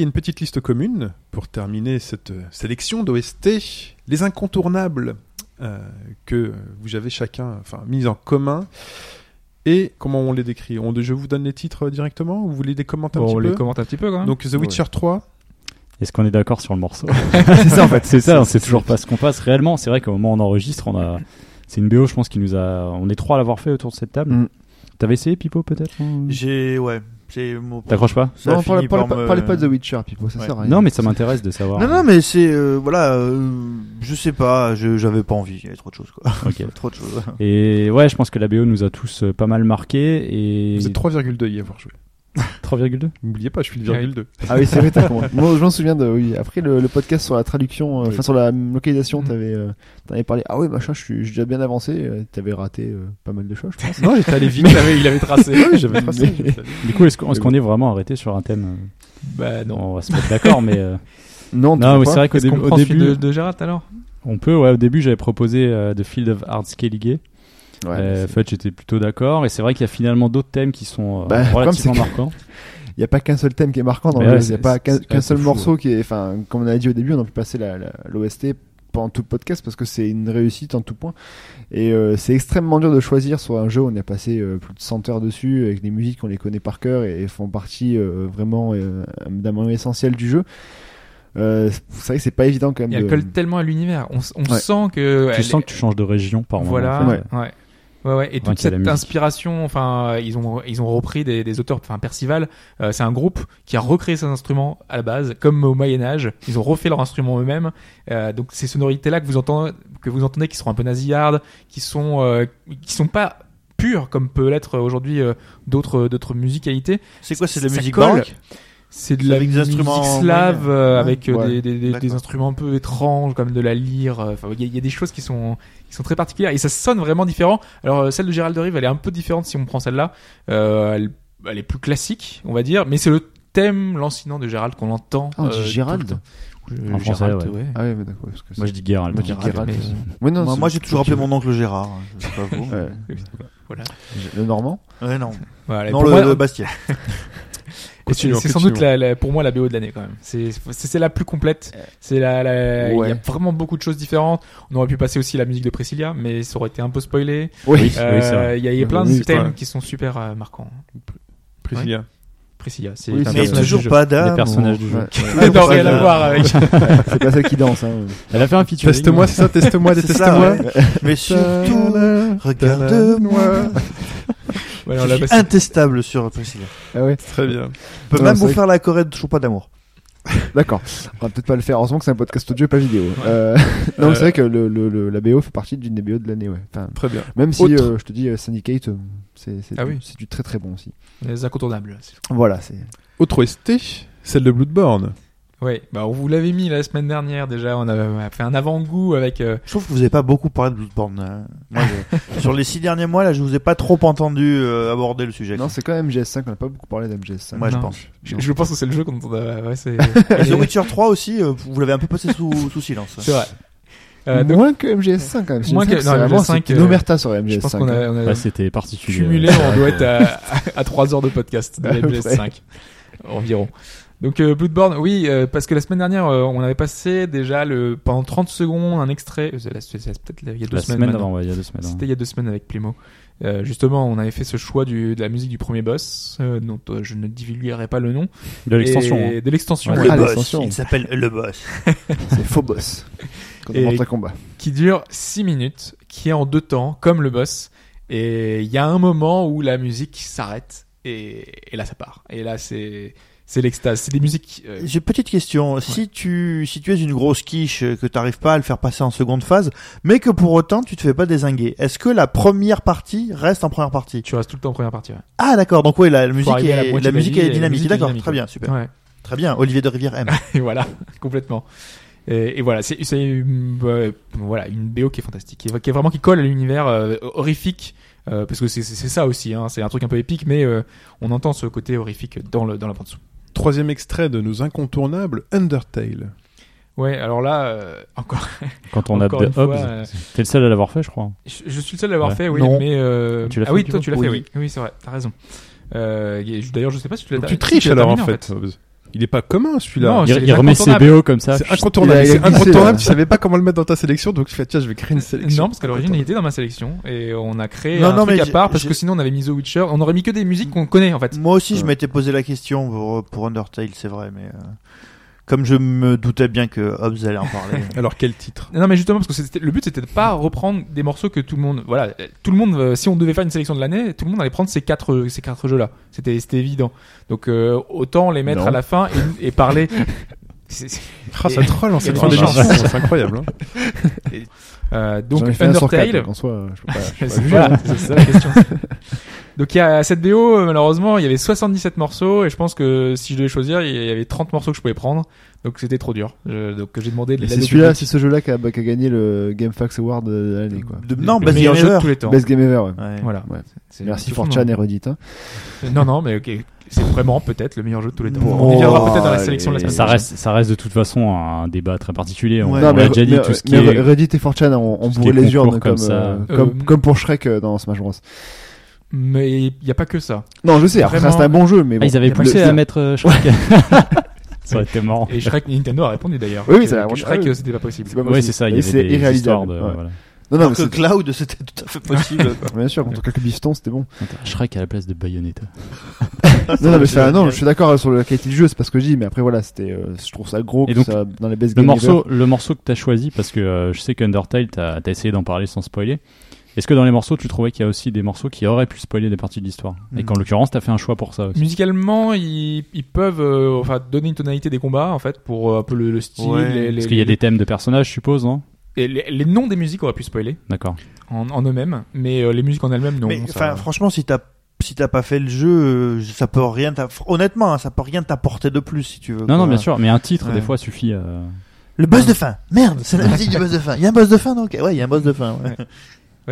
Y a une petite liste commune pour terminer cette sélection d'OST, les incontournables euh, que vous avez chacun enfin, mis en commun. Et comment on les décrit? On, Je vous donne les titres directement ou vous voulez les commenter un Bon, on petit les peu? commente un petit peu quand même. Donc The Witcher 3, Est-ce qu'on est d'accord sur le morceau? C'est ça en fait. C'est ça, on sait toujours pas ce qu'on passe réellement. C'est vrai qu'au moment où on enregistre, on a. C'est une BO, je pense, qui nous a. On est trois à l'avoir fait autour de cette table. Mm. T'avais essayé Pipo peut-être hein? J'ai, ouais, mon. T'accroches pas Ça non, parlez, parlez par pas- me- parlez pas de The Witcher, Pipo, ça Ouais. sert à rien. Non, mais ça m'intéresse de savoir. Non, non, mais c'est, euh, voilà, euh, je sais pas, j'avais pas envie, il y avait trop de choses, quoi. Ok. trop de choses. Et ouais, je pense que la BO nous a tous euh, pas mal marqué. Et vous êtes 3,2 y avoir joué. 3,2 N'oubliez pas, je suis le Ah oui. virgule 2. Ah oui, c'est vrai, t'as Moi, je m'en souviens de. Oui. Après le, le podcast sur la traduction, euh, enfin Oui. sur la localisation, t'avais, euh, t'en avais parlé. Ah oui, machin, je suis déjà bien avancé. euh, T'avais raté euh, pas mal de choses, je pense. Non, j'étais allé vite. il avait, il avait tracé. Oui, j'avais tracé. Mais- j'étais allé- Du coup, est-ce qu'on est, qu'on est vraiment arrêté sur un thème bah non. On va se mettre d'accord, mais. euh, non, Non, mais c'est vrai qu'au Est-ce qu'on début, au prend celui début de, de Gérard alors? on peut. Ouais, au début, j'avais proposé euh, The Field of Art Skellige. Ouais, Euh, Fudge, j'étais plutôt d'accord. Et c'est vrai qu'il y a finalement d'autres thèmes qui sont euh, Bah, relativement marquants. Il n'y a pas qu'un seul thème qui est marquant dans le jeu. Il n'y a pas qu'un seul fou, morceau qui est. Enfin, comme on a dit au début, on a pu passer l'OST pendant tout le podcast parce que c'est une réussite en tout point. Et euh, c'est extrêmement dur de choisir sur un jeu où on a passé euh, plus de 100 heures dessus avec des musiques qu'on les connaît par cœur et, font partie euh, vraiment euh, d'un moment essentiel du jeu. Euh, c'est vrai que c'est pas évident quand même. De- colle tellement à l'univers. On, s- on Ouais. sent que. Tu elle sens que tu changes de région par moment. Voilà. en fait. Ouais. Ouais. Ouais, ouais. Et toute cette inspiration, enfin, ils ont, ils ont repris des, des auteurs, enfin, Percival, euh, c'est un groupe qui a recréé ses instruments à la base, comme au Moyen-Âge. Ils ont refait leurs instruments eux-mêmes. Euh, donc, ces sonorités-là que vous entendez, que vous entendez, qui sont un peu nasillardes, qui sont, euh, qui sont pas pures, comme peut l'être aujourd'hui euh, d'autres, d'autres musicalités. C'est quoi, c'est de la musique baroque? C'est de la avec des musique instruments slave euh, Ouais. avec euh, Ouais. des, des, des- instruments un peu étranges comme de la lyre. euh, Enfin, il y, a- il y a des choses qui sont qui sont très particulières et ça sonne vraiment différent. Alors euh, celle de Gérald de Rive, elle est un peu différente si on prend celle-là. Euh, elle, elle est plus classique, on va dire, mais c'est le thème lancinant de Gérald qu'on entend. Ah, on dit euh, tout le Gérald temps. Euh, En français, Gérald, ouais. Ah oui, mais d'accord. parce que Moi, je dis Geralt. Moi, je dis. Geralt. mais- Ouais, non, Moi, j'ai toujours appelé mon oncle Gérard. hein, Je sais pas vous. Ouais. Voilà. Le Normand Ouais, non. Voilà, Non, le, moi, le Bastien. C'est sans doute la, la- pour moi la BO de l'année quand même. C'est c'est c'est la plus complète. C'est la, la- il y Ouais. a vraiment beaucoup de choses différentes. On aurait pu passer aussi la musique de Priscilla, mais ça aurait été un peu spoilé. Oui, Euh. Il y a, il y a plein de thèmes qui sont super euh, marquants. Priscilla. Priscilla, c'est Oui, un Mais personnage toujours pas d'âme. Les personnages du jeu. Ouais. Non, rien à voir avec. C'est pas celle qui danse. Hein. Elle a fait un featuring. Teste-moi, c'est ça, teste-moi, déteste-moi. ouais. Mais surtout, regarde-moi. Ouais, Je suis intestable sur Priscilla. Ah ouais, Très bien. Non, même vous faire la choré de Toujours pas d'amour. d'accord. On va peut-être pas le faire. Heureusement que c'est un podcast audio et pas vidéo. Euh, non, Euh, c'est vrai que le, le, le- la BO fait partie d'une des BO de l'année. Ouais. Enfin, Très bien. même si Autre. euh, je te dis euh, Syndicate, c'est c'est Ah du, oui. c'est du très très bon aussi. les incontournables. Voilà, c'est. Autre OST, celle de Bloodborne. Ouais, bah on vous l'avait mis la semaine dernière déjà. On a fait un avant-goût avec. euh, Je trouve que vous avez pas beaucoup parlé de Bloodborne. hein. Moi, je- sur les six derniers mois, là, je vous ai pas trop entendu euh, aborder le sujet. Non, c'est quand même MGS5. On n'a pas beaucoup parlé d'MGS5. Moi, je pense. je, je pense que c'est le jeu qu'on a. Ouais, c'est. Et The Witcher 3 aussi, euh, vous l'avez un peu passé sous, sous silence. C'est vrai. Euh, donc, moins que MGS5 quand même. Moins que- c'est non, vraiment MGS5, c'est une euh, omerta sur MGS5. je pense qu'on a, on a Ouais, c'était particulier. cumulé, on doit être à, à 3 heures de podcast de À peu MGS5 environ. Donc euh, Bloodborne, oui, euh, parce que la semaine dernière, euh, on avait passé déjà le pendant 30 secondes un extrait. euh, C'est c'est- c'est peut-être il y a deux La semaines. semaine d'avant, ouais, il y a deux semaines. C'était il y a deux semaines avec Plimo. Euh, justement, on avait fait ce choix du, de la musique du premier boss, euh, dont euh, je ne divulguerai pas le nom. De l'extension. Et- hein. De l'extension, Ouais. ouais, Le Ah, boss, l'extension. il s'appelle le boss. C'est faux boss. Quand Et- on rentre à combat. qui dure 6 minutes, qui est en deux temps, comme le boss. Et il y a un moment où la musique s'arrête, et, et là ça part. Et là c'est c'est l'extase. C'est des musiques. euh, J'ai une petite question. Si tu, si tu es une grosse quiche, euh, que tu n'arrives pas à le faire passer en seconde phase, mais que pour autant tu te fais pas désinguer, est-ce que la première partie reste en première partie? Tu restes tout le temps en première partie. Ouais. Ah d'accord, donc oui, la, la musique, est, la la musique est dynamique. D'accord, très bien, super. Ouais. Très bien, Olivier de Rivière aime. Et voilà, complètement. Et, et voilà, c'est euh, voilà une BO qui est fantastique, qui est, qui est vraiment qui colle à l'univers euh, horrifique. parce que c'est ça aussi, hein, c'est un truc un peu épique, mais on entend ce côté horrifique dans le dans la bande son. Troisième extrait de nos incontournables, Undertale. Ouais, alors là, euh, encore, Quand on a Encore de Hobbs, euh, t'es le seul à l'avoir fait, je crois. Je, je suis le seul à l'avoir Ouais. fait, oui, Non. mais euh... Tu l'as ah fait, oui, toi tu l'as fait, Oui. oui, c'est vrai, t'as raison. Euh, D'ailleurs, je sais pas si tu l'as. Tu triches alors en fait. Il est pas commun celui-là. Non, Il, il remet ses. BO comme ça. C'est incontournable. il a- il a C'est incontournable. Tu savais pas comment le mettre dans ta sélection, donc tu fais tiens, je vais créer une sélection. Non, parce qu'à l'origine, il était dans ma sélection et on a créé Non, un non, truc mais à part parce que sinon on avait mis The Witcher. On aurait mis que des musiques qu'on connaît en fait. Moi aussi, je m'étais posé la question pour, pour Undertale, c'est vrai, mais euh, comme je me doutais bien que Hobbs allait en parler. Alors quel titre? Non, mais justement parce que le but, c'était de pas reprendre des morceaux que tout le monde. Voilà, tout le monde. euh, Si on devait faire une sélection de l'année, tout le monde allait prendre ces quatre ces quatre jeux là. C'était c'était évident. Donc euh, autant les mettre Non. à la fin et, et parler. C'est- c'est- Ah, ça troll en cette fin d'émission, chances. c'est incroyable. hein. euh, donc Undertale. en soi, je peux pas- je peux pas C'est juger, voilà, hein. c'est ça la question. Donc il y a cette BO, euh, malheureusement, il y avait 77 morceaux et je pense que si je devais choisir, il y avait 30 morceaux que je pouvais prendre. Donc c'était trop dur. Je- donc j'ai demandé de c'est celui-là, c'est ce jeu-là qui a, bah, qui a gagné le GameFAQs Award de l'année, quoi. De- non, le Best meilleur Game jeu de Ever. tous les temps. Best Game Ever, ouais. Ouais. Voilà. Ouais. C'est- Merci c'est fou, Fortune non et Reddit. Hein. Non, non, mais ok. C'est vraiment peut-être le meilleur jeu de tous les temps. On y viendra peut-être dans la sélection de la semaine Ça prochaine. reste, ça reste de toute façon un débat très particulier. On, on mais, l'a déjà dit, mais- tout ce qui est. Reddit et ce bourré qui est les urnes comme, comme euh, Euh, comme, pour Shrek euh, dans Smash Bros. Mais il n'y a pas que ça. Non, je sais, après, Vraiment- reste un bon jeu, mais Ah, bon. ils avaient poussé à ça. mettre euh, Shrek. ça aurait été marrant. Et Shrek, Nintendo a répondu d'ailleurs. Oui, oui, ça a que répondu. Shrek, Ah oui. euh, c'était pas possible. C'est pas Ouais, possible. c'est ça. Il Et y c'est avait des histoires irréalisable. de. ouais. voilà. Non, non, que c'est- Cloud, c'était tout à fait possible. bien sûr, contre quelques bifetons, c'était bon. Attends, Shrek à la place de Bayonetta. Non, non, mais c'est un- non, je suis d'accord sur la qualité du jeu, c'est pas ce que je dis, mais après voilà, c'était, euh, je trouve ça gros Et que donc, ça dans les best Le game morceau, le morceau que t'as choisi, parce que euh, je sais qu'Undertale, t'as as essayé d'en parler sans spoiler. Est-ce que dans les morceaux, tu trouvais qu'il y a aussi des morceaux qui auraient pu spoiler des parties de l'histoire Et Mm. qu'en l'occurrence, t'as fait un choix pour ça aussi. Musicalement, ils, ils peuvent euh, enfin donner une tonalité des combats en fait pour euh, un peu le, le style. Ouais. les, les- Parce qu'il y a des thèmes de personnages, je suppose, non et les, les noms des musiques auraient pu spoiler D'accord. en, en eux-mêmes, mais euh, les musiques en elles-mêmes non. Mais ça- franchement, si t'as si t'as pas fait le jeu, ça peut rien. Honnêtement, hein, ça peut rien t'apporter de plus si tu veux. Non, quoi. non, bien sûr, mais un titre, Ouais. des fois, suffit. euh, Le boss de fin. Merde, c'est la musique du boss de fin. Il y a un boss de fin donc. Ouais, il y a un boss de fin. Ouais.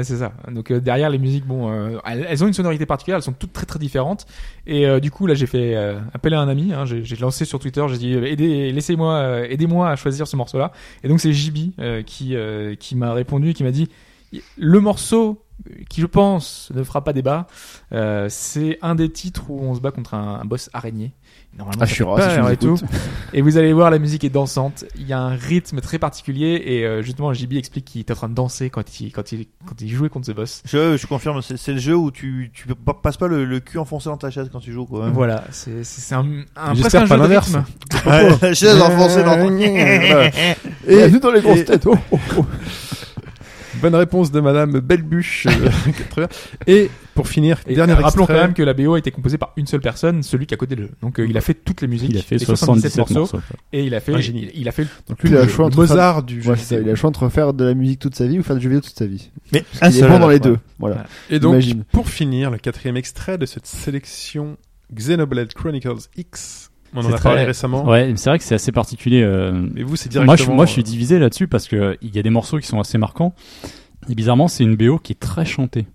C'est ça. Donc euh, derrière les musiques, bon, euh, elles, ont une sonorité particulière, elles sont toutes très très différentes. Et euh, du coup, là, j'ai fait euh, appeler un ami. Hein, j'ai lancé sur Twitter, j'ai dit, aidez, laissez-moi, aidez-moi à choisir ce morceau-là. Et donc c'est euh, qui qui m'a répondu, qui m'a dit, le morceau qui je pense ne fera pas débat, c'est un des titres où on se bat contre un, un boss araignée. Normalement, Ah, ça je suis fait si peur je et vous tout. Et vous allez voir, la musique est dansante. Il y a un rythme très particulier. Et euh, justement, JB explique qu'il est en train de danser quand il, quand il, quand il jouait contre ce boss. Je, je confirme, c'est c'est le jeu où tu tu pa- passes pas le, le cul enfoncé dans ta chaise quand tu joues quoi. Voilà, c'est c'est- c'est un, un J'espère presque pas un jeu de rythme. Ouais, la chaise enfoncée dans ton. Voilà. Et bienvenue dans les grosses et- têtes. Oh, oh, oh. Bonne réponse de Madame Belbuche. euh. Et pour finir, Et dernier rappelons extrait. quand même que la BO a été composée par une seule personne, celui qui a codé le jeu. Donc euh, il a fait toutes les musiques, Il a fait les 77 morceaux, morceaux. et il a fait, Un génie. il a fait Donc lui, il a le choix entre faire- Mozart du jeu Ouais, ça, il a le choix entre faire de la musique toute sa vie ou faire du jeu vidéo toute sa vie. Mais Il est bon dans les deux. Ouais. Voilà. Et donc, Imagine. pour finir, le quatrième extrait de cette sélection Xenoblade Chronicles X. On en a parlé très- récemment. Ouais, c'est vrai que c'est assez particulier. euh, Mais vous, c'est Moi directement. je, moi, je suis divisé là-dessus parce que il y a des morceaux qui sont assez marquants. Et bizarrement, c'est une BO qui est très chantée.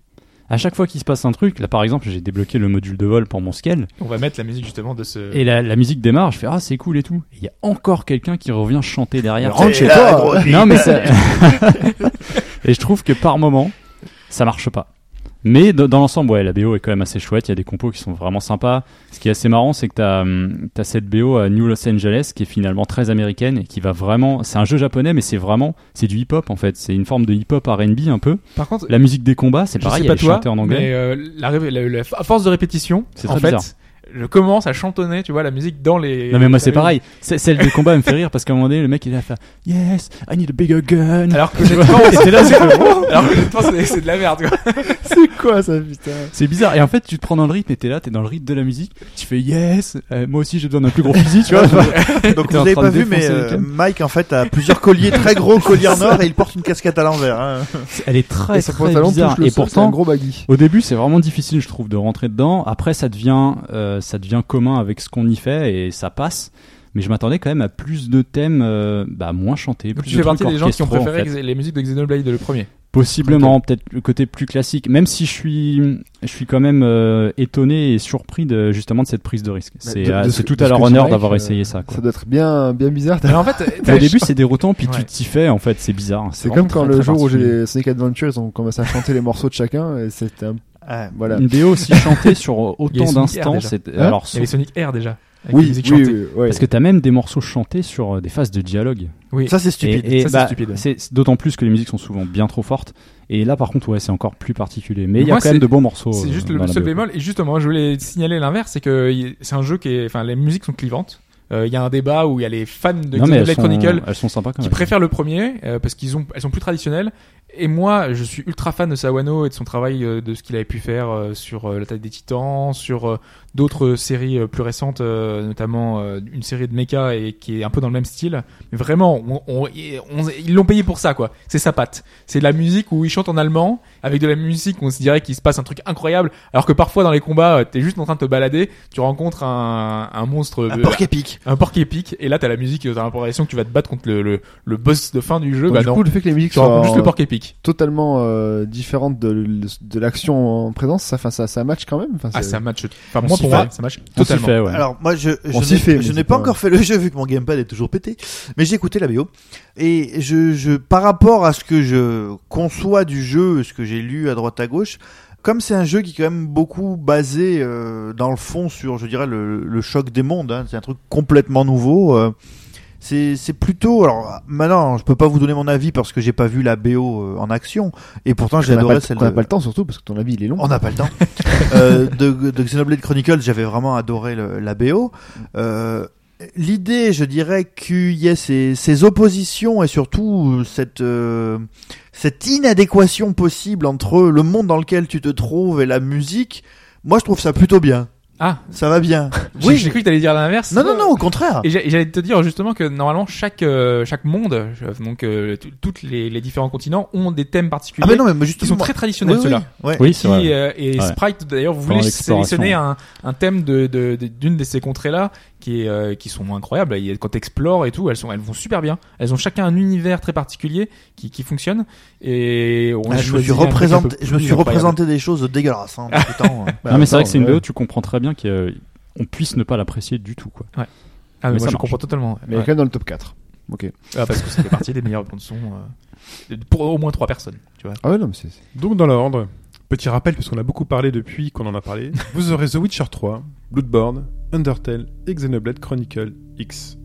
À chaque fois qu'il se passe un truc, là par exemple, j'ai débloqué le module de vol pour mon scale, On va mettre la musique justement de ce. et la, la musique démarre, je fais ah c'est cool et tout. Et il y a encore quelqu'un qui revient chanter derrière. Rentre chez toi. gros, non mais ça... et je trouve que par moment, ça marche pas. Mais dans, l'ensemble, ouais, la BO est quand même assez chouette. Il y a des compos qui sont vraiment sympas. Ce qui est assez marrant, c'est que t'as hum, as cette BO à New Los Angeles qui est finalement très américaine et qui va vraiment. C'est un jeu japonais, mais c'est vraiment c'est du hip-hop en fait. C'est une forme de hip-hop R&B un peu. Par contre, La musique des combats, c'est pareil, sais pas toi, chantée en anglais. mais euh, la, force de répétition, C'est très fait, bizarre. Je commence à chantonner, tu vois, la musique dans les. Non mais moi c'est pareil. C'est- Celle des combats elle me fait rire parce qu'à un moment donné le mec il a fait Yes, I need a bigger gun. Alors que honnêtement, c'est là, c'est alors que c'est de la merde. Quoi. C'est quoi ça, putain? C'est bizarre. Et en fait, tu te prends dans le rythme et t'es là, t'es dans le rythme de la musique. Tu fais yes, euh, moi aussi j'ai besoin d'un plus gros fusil, tu vois. Donc vous avez pas de vu, mais euh. Mike en fait a plusieurs colliers, très gros colliers en or et il porte une casquette à l'envers. Hein. Elle est très Et très bizarre. Et sol, c'est un pourtant, gros baggy. au début, c'est vraiment difficile, je trouve, de rentrer dedans. Après, ça devient, euh, ça devient commun avec ce qu'on y fait et ça passe. Mais je m'attendais quand même à plus de thèmes, euh, bah, moins chantés. Donc plus tu de fais partie des gens qui ont en préféré fait. Les musiques de Xenoblade le premier. Possiblement, peut-être le côté plus classique. Même si je suis, je suis quand même euh, étonné et surpris de justement de cette prise de risque. C'est de c'est ce- tout à leur honneur d'avoir euh, essayé ça. Quoi. Ça doit être bien, bien bizarre. Mais en fait, Mais t'as- au début, c'est déroutant, puis Ouais. tu t'y fais. En fait, c'est bizarre. C'est vraiment comme quand très, le très jour où j'ai Sonic Adventure, ils ont commencé à chanter les morceaux de chacun et c'était un... Ouais. Voilà. Une BO aussi chantée sur Il y a autant Sonic Air d'instants. Hein Alors, il y avait Sonic Air déjà. Oui, oui. Parce que t'as même des morceaux chantés sur euh, des phases de dialogue. Oui. Ça, c'est stupide. Et, et Ça, c'est bah, c'est d'autant plus que les musiques sont souvent bien trop fortes. Et là, par contre, ouais, c'est encore plus particulier. Mais il y a quand même de bons morceaux. C'est euh, juste dans le seul bémol. Et justement, je voulais signaler l'inverse, c'est que c'est un jeu qui est, enfin, les musiques sont clivantes. Euh, Il y a un débat où il y a les fans de Xenoblade sont, Chronicle elles sont sympas quand qui même. préfèrent le premier euh, parce qu'ils ont, elles sont plus traditionnelles. Et moi, je suis ultra fan de Sawano et de son travail, euh, de ce qu'il avait pu faire euh, sur euh, l'attaque des Titans, sur d'autres séries euh, plus récentes, euh, notamment euh, une série de mecha et qui est un peu dans le même style. Mais vraiment, on, on- on- ils l'ont payé pour ça, quoi. C'est sa patte. C'est de la musique où il chante en allemand avec de la musique où on se dirait qu'il se passe un truc incroyable, alors que parfois dans les combats, t'es juste en train de te balader, tu rencontres un, un monstre, Un porc épique. un porc épique, et là t'as la musique, t'as l'impression que tu vas te battre contre le, le, le boss de fin du jeu. Donc, bah du non, coup, le fait que les musiques tu rencontres soient juste le porc épique. totalement euh, différentes de, de l'action en présence, ça, enfin, ça, ça match quand même. Enfin, Ah, c'est- ça match. Enfin, On moi s'y pour fait. moi, ça match On s'y totalement. fait, ouais. Alors moi je, je n'ai fait, je pas pas- encore fait le jeu vu que mon gamepad est toujours pété, mais j'ai écouté la BO et je, je par rapport à ce que je conçois du jeu, ce que j'ai lu à droite à gauche, comme c'est un jeu qui est quand même beaucoup basé euh, dans le fond sur, je dirais, le, le choc des mondes, hein, c'est un truc complètement nouveau. euh, c'est c'est plutôt alors maintenant je peux pas vous donner mon avis parce que j'ai pas vu la BO euh, en action et pourtant j'ai adoré celle qu'on a de pas le temps surtout parce que ton avis il est long. on n'a pas le temps. euh, de, de Xenoblade Chronicles, j'avais vraiment adoré le- la BO. Euh, L'idée, je dirais qu'il y ait ces, ces oppositions et surtout cette, euh, cette inadéquation possible entre le monde dans lequel tu te trouves et la musique, moi je trouve ça plutôt bien. Ah, Ça va bien. oui, j'ai cru que t'allais dire l'inverse. Non, non, non, au contraire. Et j'ai- j'allais te dire justement que normalement chaque euh, chaque monde, donc euh, toutes les, les différents continents ont des thèmes particuliers Ah, mais non, mais justement. sont très traditionnels oui, oui, ceux-là. Oui, c'est vrai. euh, et Ouais. Sprite d'ailleurs, vous voulez sélectionner un, un thème de de- de- d'une de ces contrées là qui est euh, qui sont incroyables. A- Quand t'explores et tout, elles sont elles vont super bien. Elles ont chacun un univers très particulier qui qui fonctionne. Et on a Ah, je me suis représenté, je me plus suis incroyable. représenté des choses dégueulasses. Hein, euh. non, mais c'est vrai que c'est une. BO, tu comprends très bien qu'on puisse ne pas l'apprécier du tout, quoi. Ah, Mais mais ça moi je marche. comprends totalement. Mais Ouais. quand même dans le top 4. Ok. Ah, parce que ça fait partie des meilleures bandes son euh, pour au moins trois personnes. Tu vois. Ah ouais, non, mais c'est. c'est- Donc dans l'ordre, petit rappel parce qu'on a beaucoup parlé depuis qu'on en a parlé, vous aurez The Witcher 3, Bloodborne, Undertale et Xenoblade Chronicle X.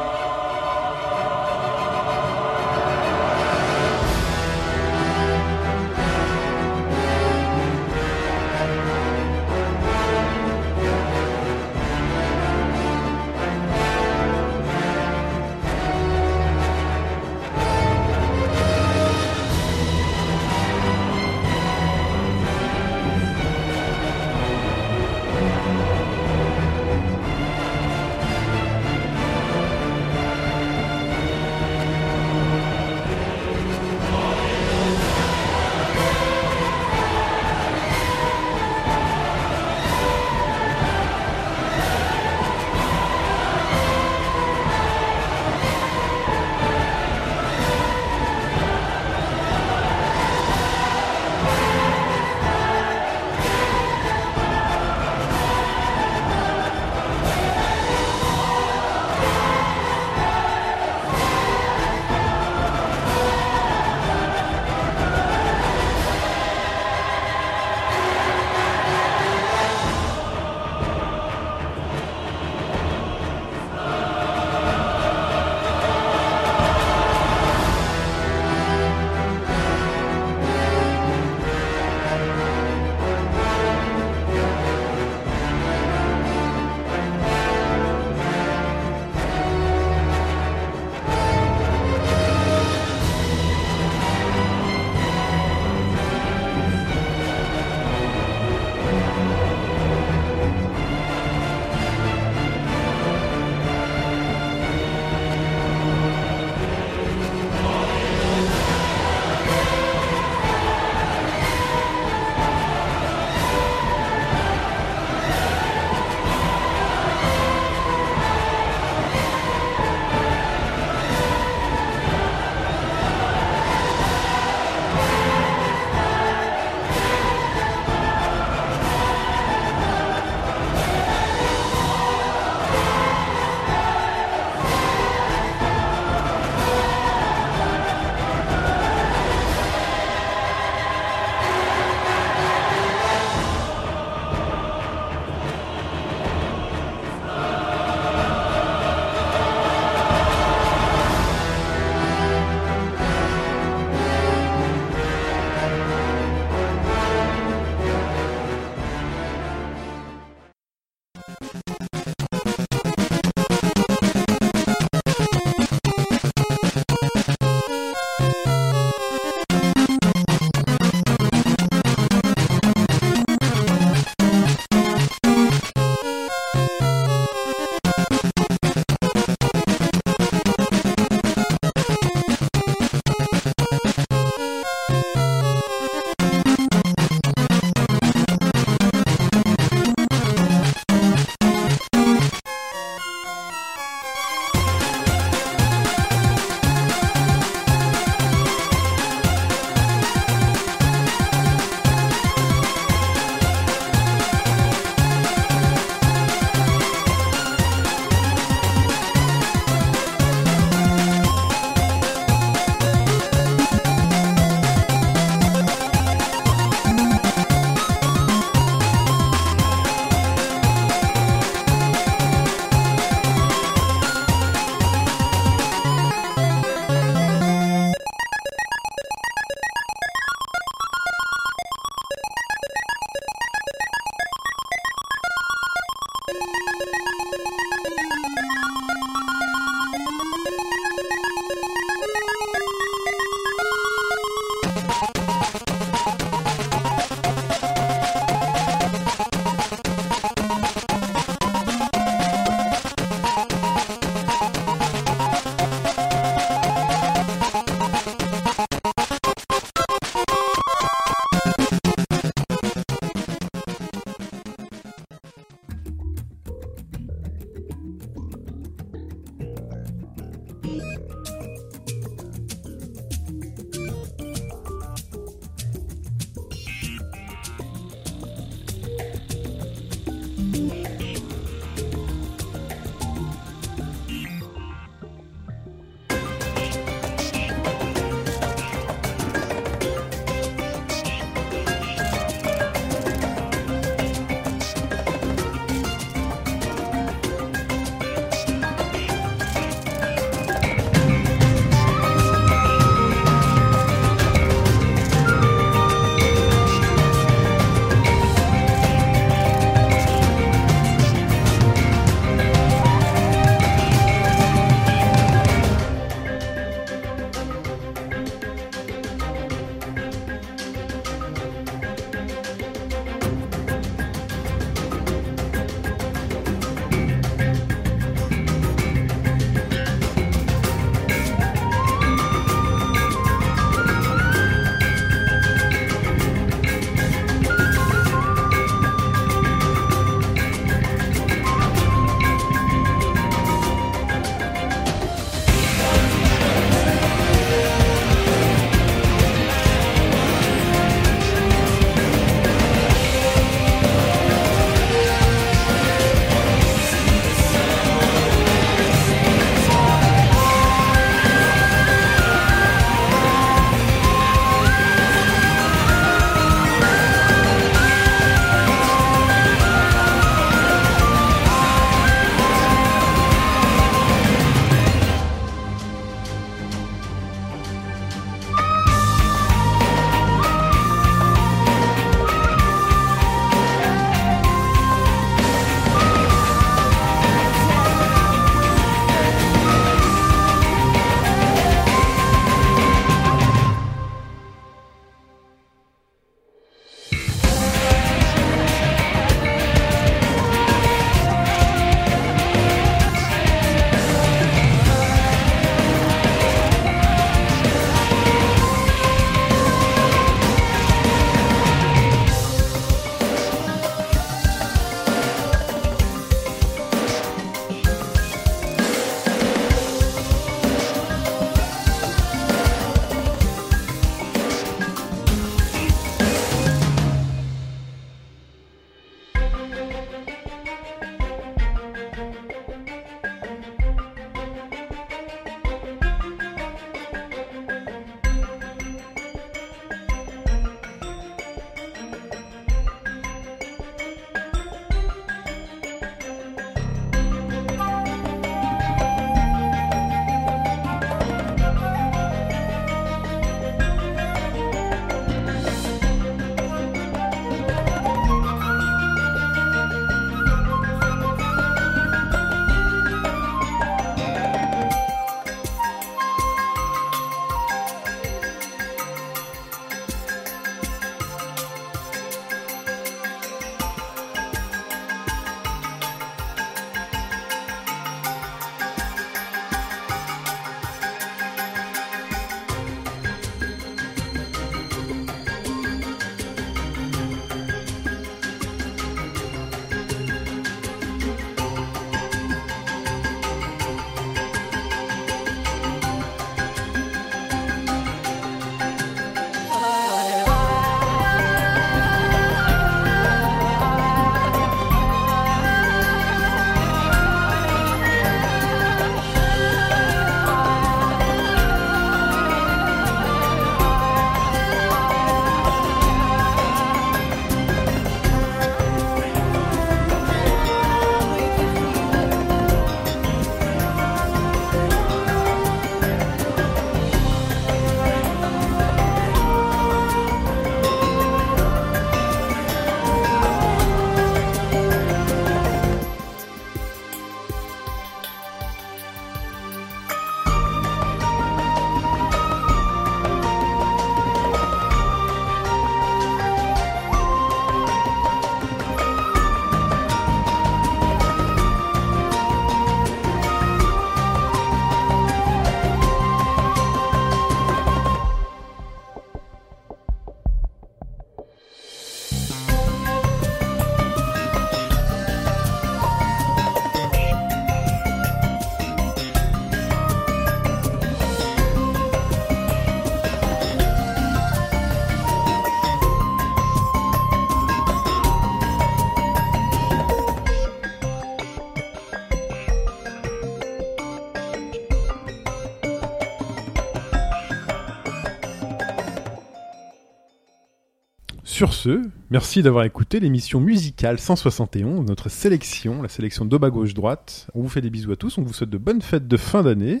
sur ce, merci d'avoir écouté l'émission musicale 171, notre sélection, la sélection de bas gauche droite. On vous fait des bisous à tous, on vous souhaite de bonnes fêtes de fin d'année.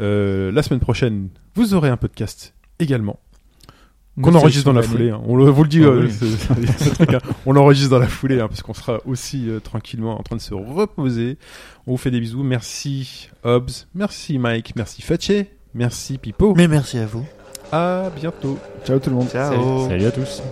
Euh, la semaine prochaine, vous aurez un podcast également. Qu'on enregistre dans la foulée. hein. On le, vous le dit, Ah euh, oui. truc, hein. on l'enregistre dans la foulée, hein, parce qu'on sera aussi euh, tranquillement en train de se reposer. On vous fait des bisous. Merci Hobbs, merci Mike, merci Fatché, merci Pipo. Mais merci à vous. À bientôt. Ciao tout le monde. Ciao. Salut, salut à tous.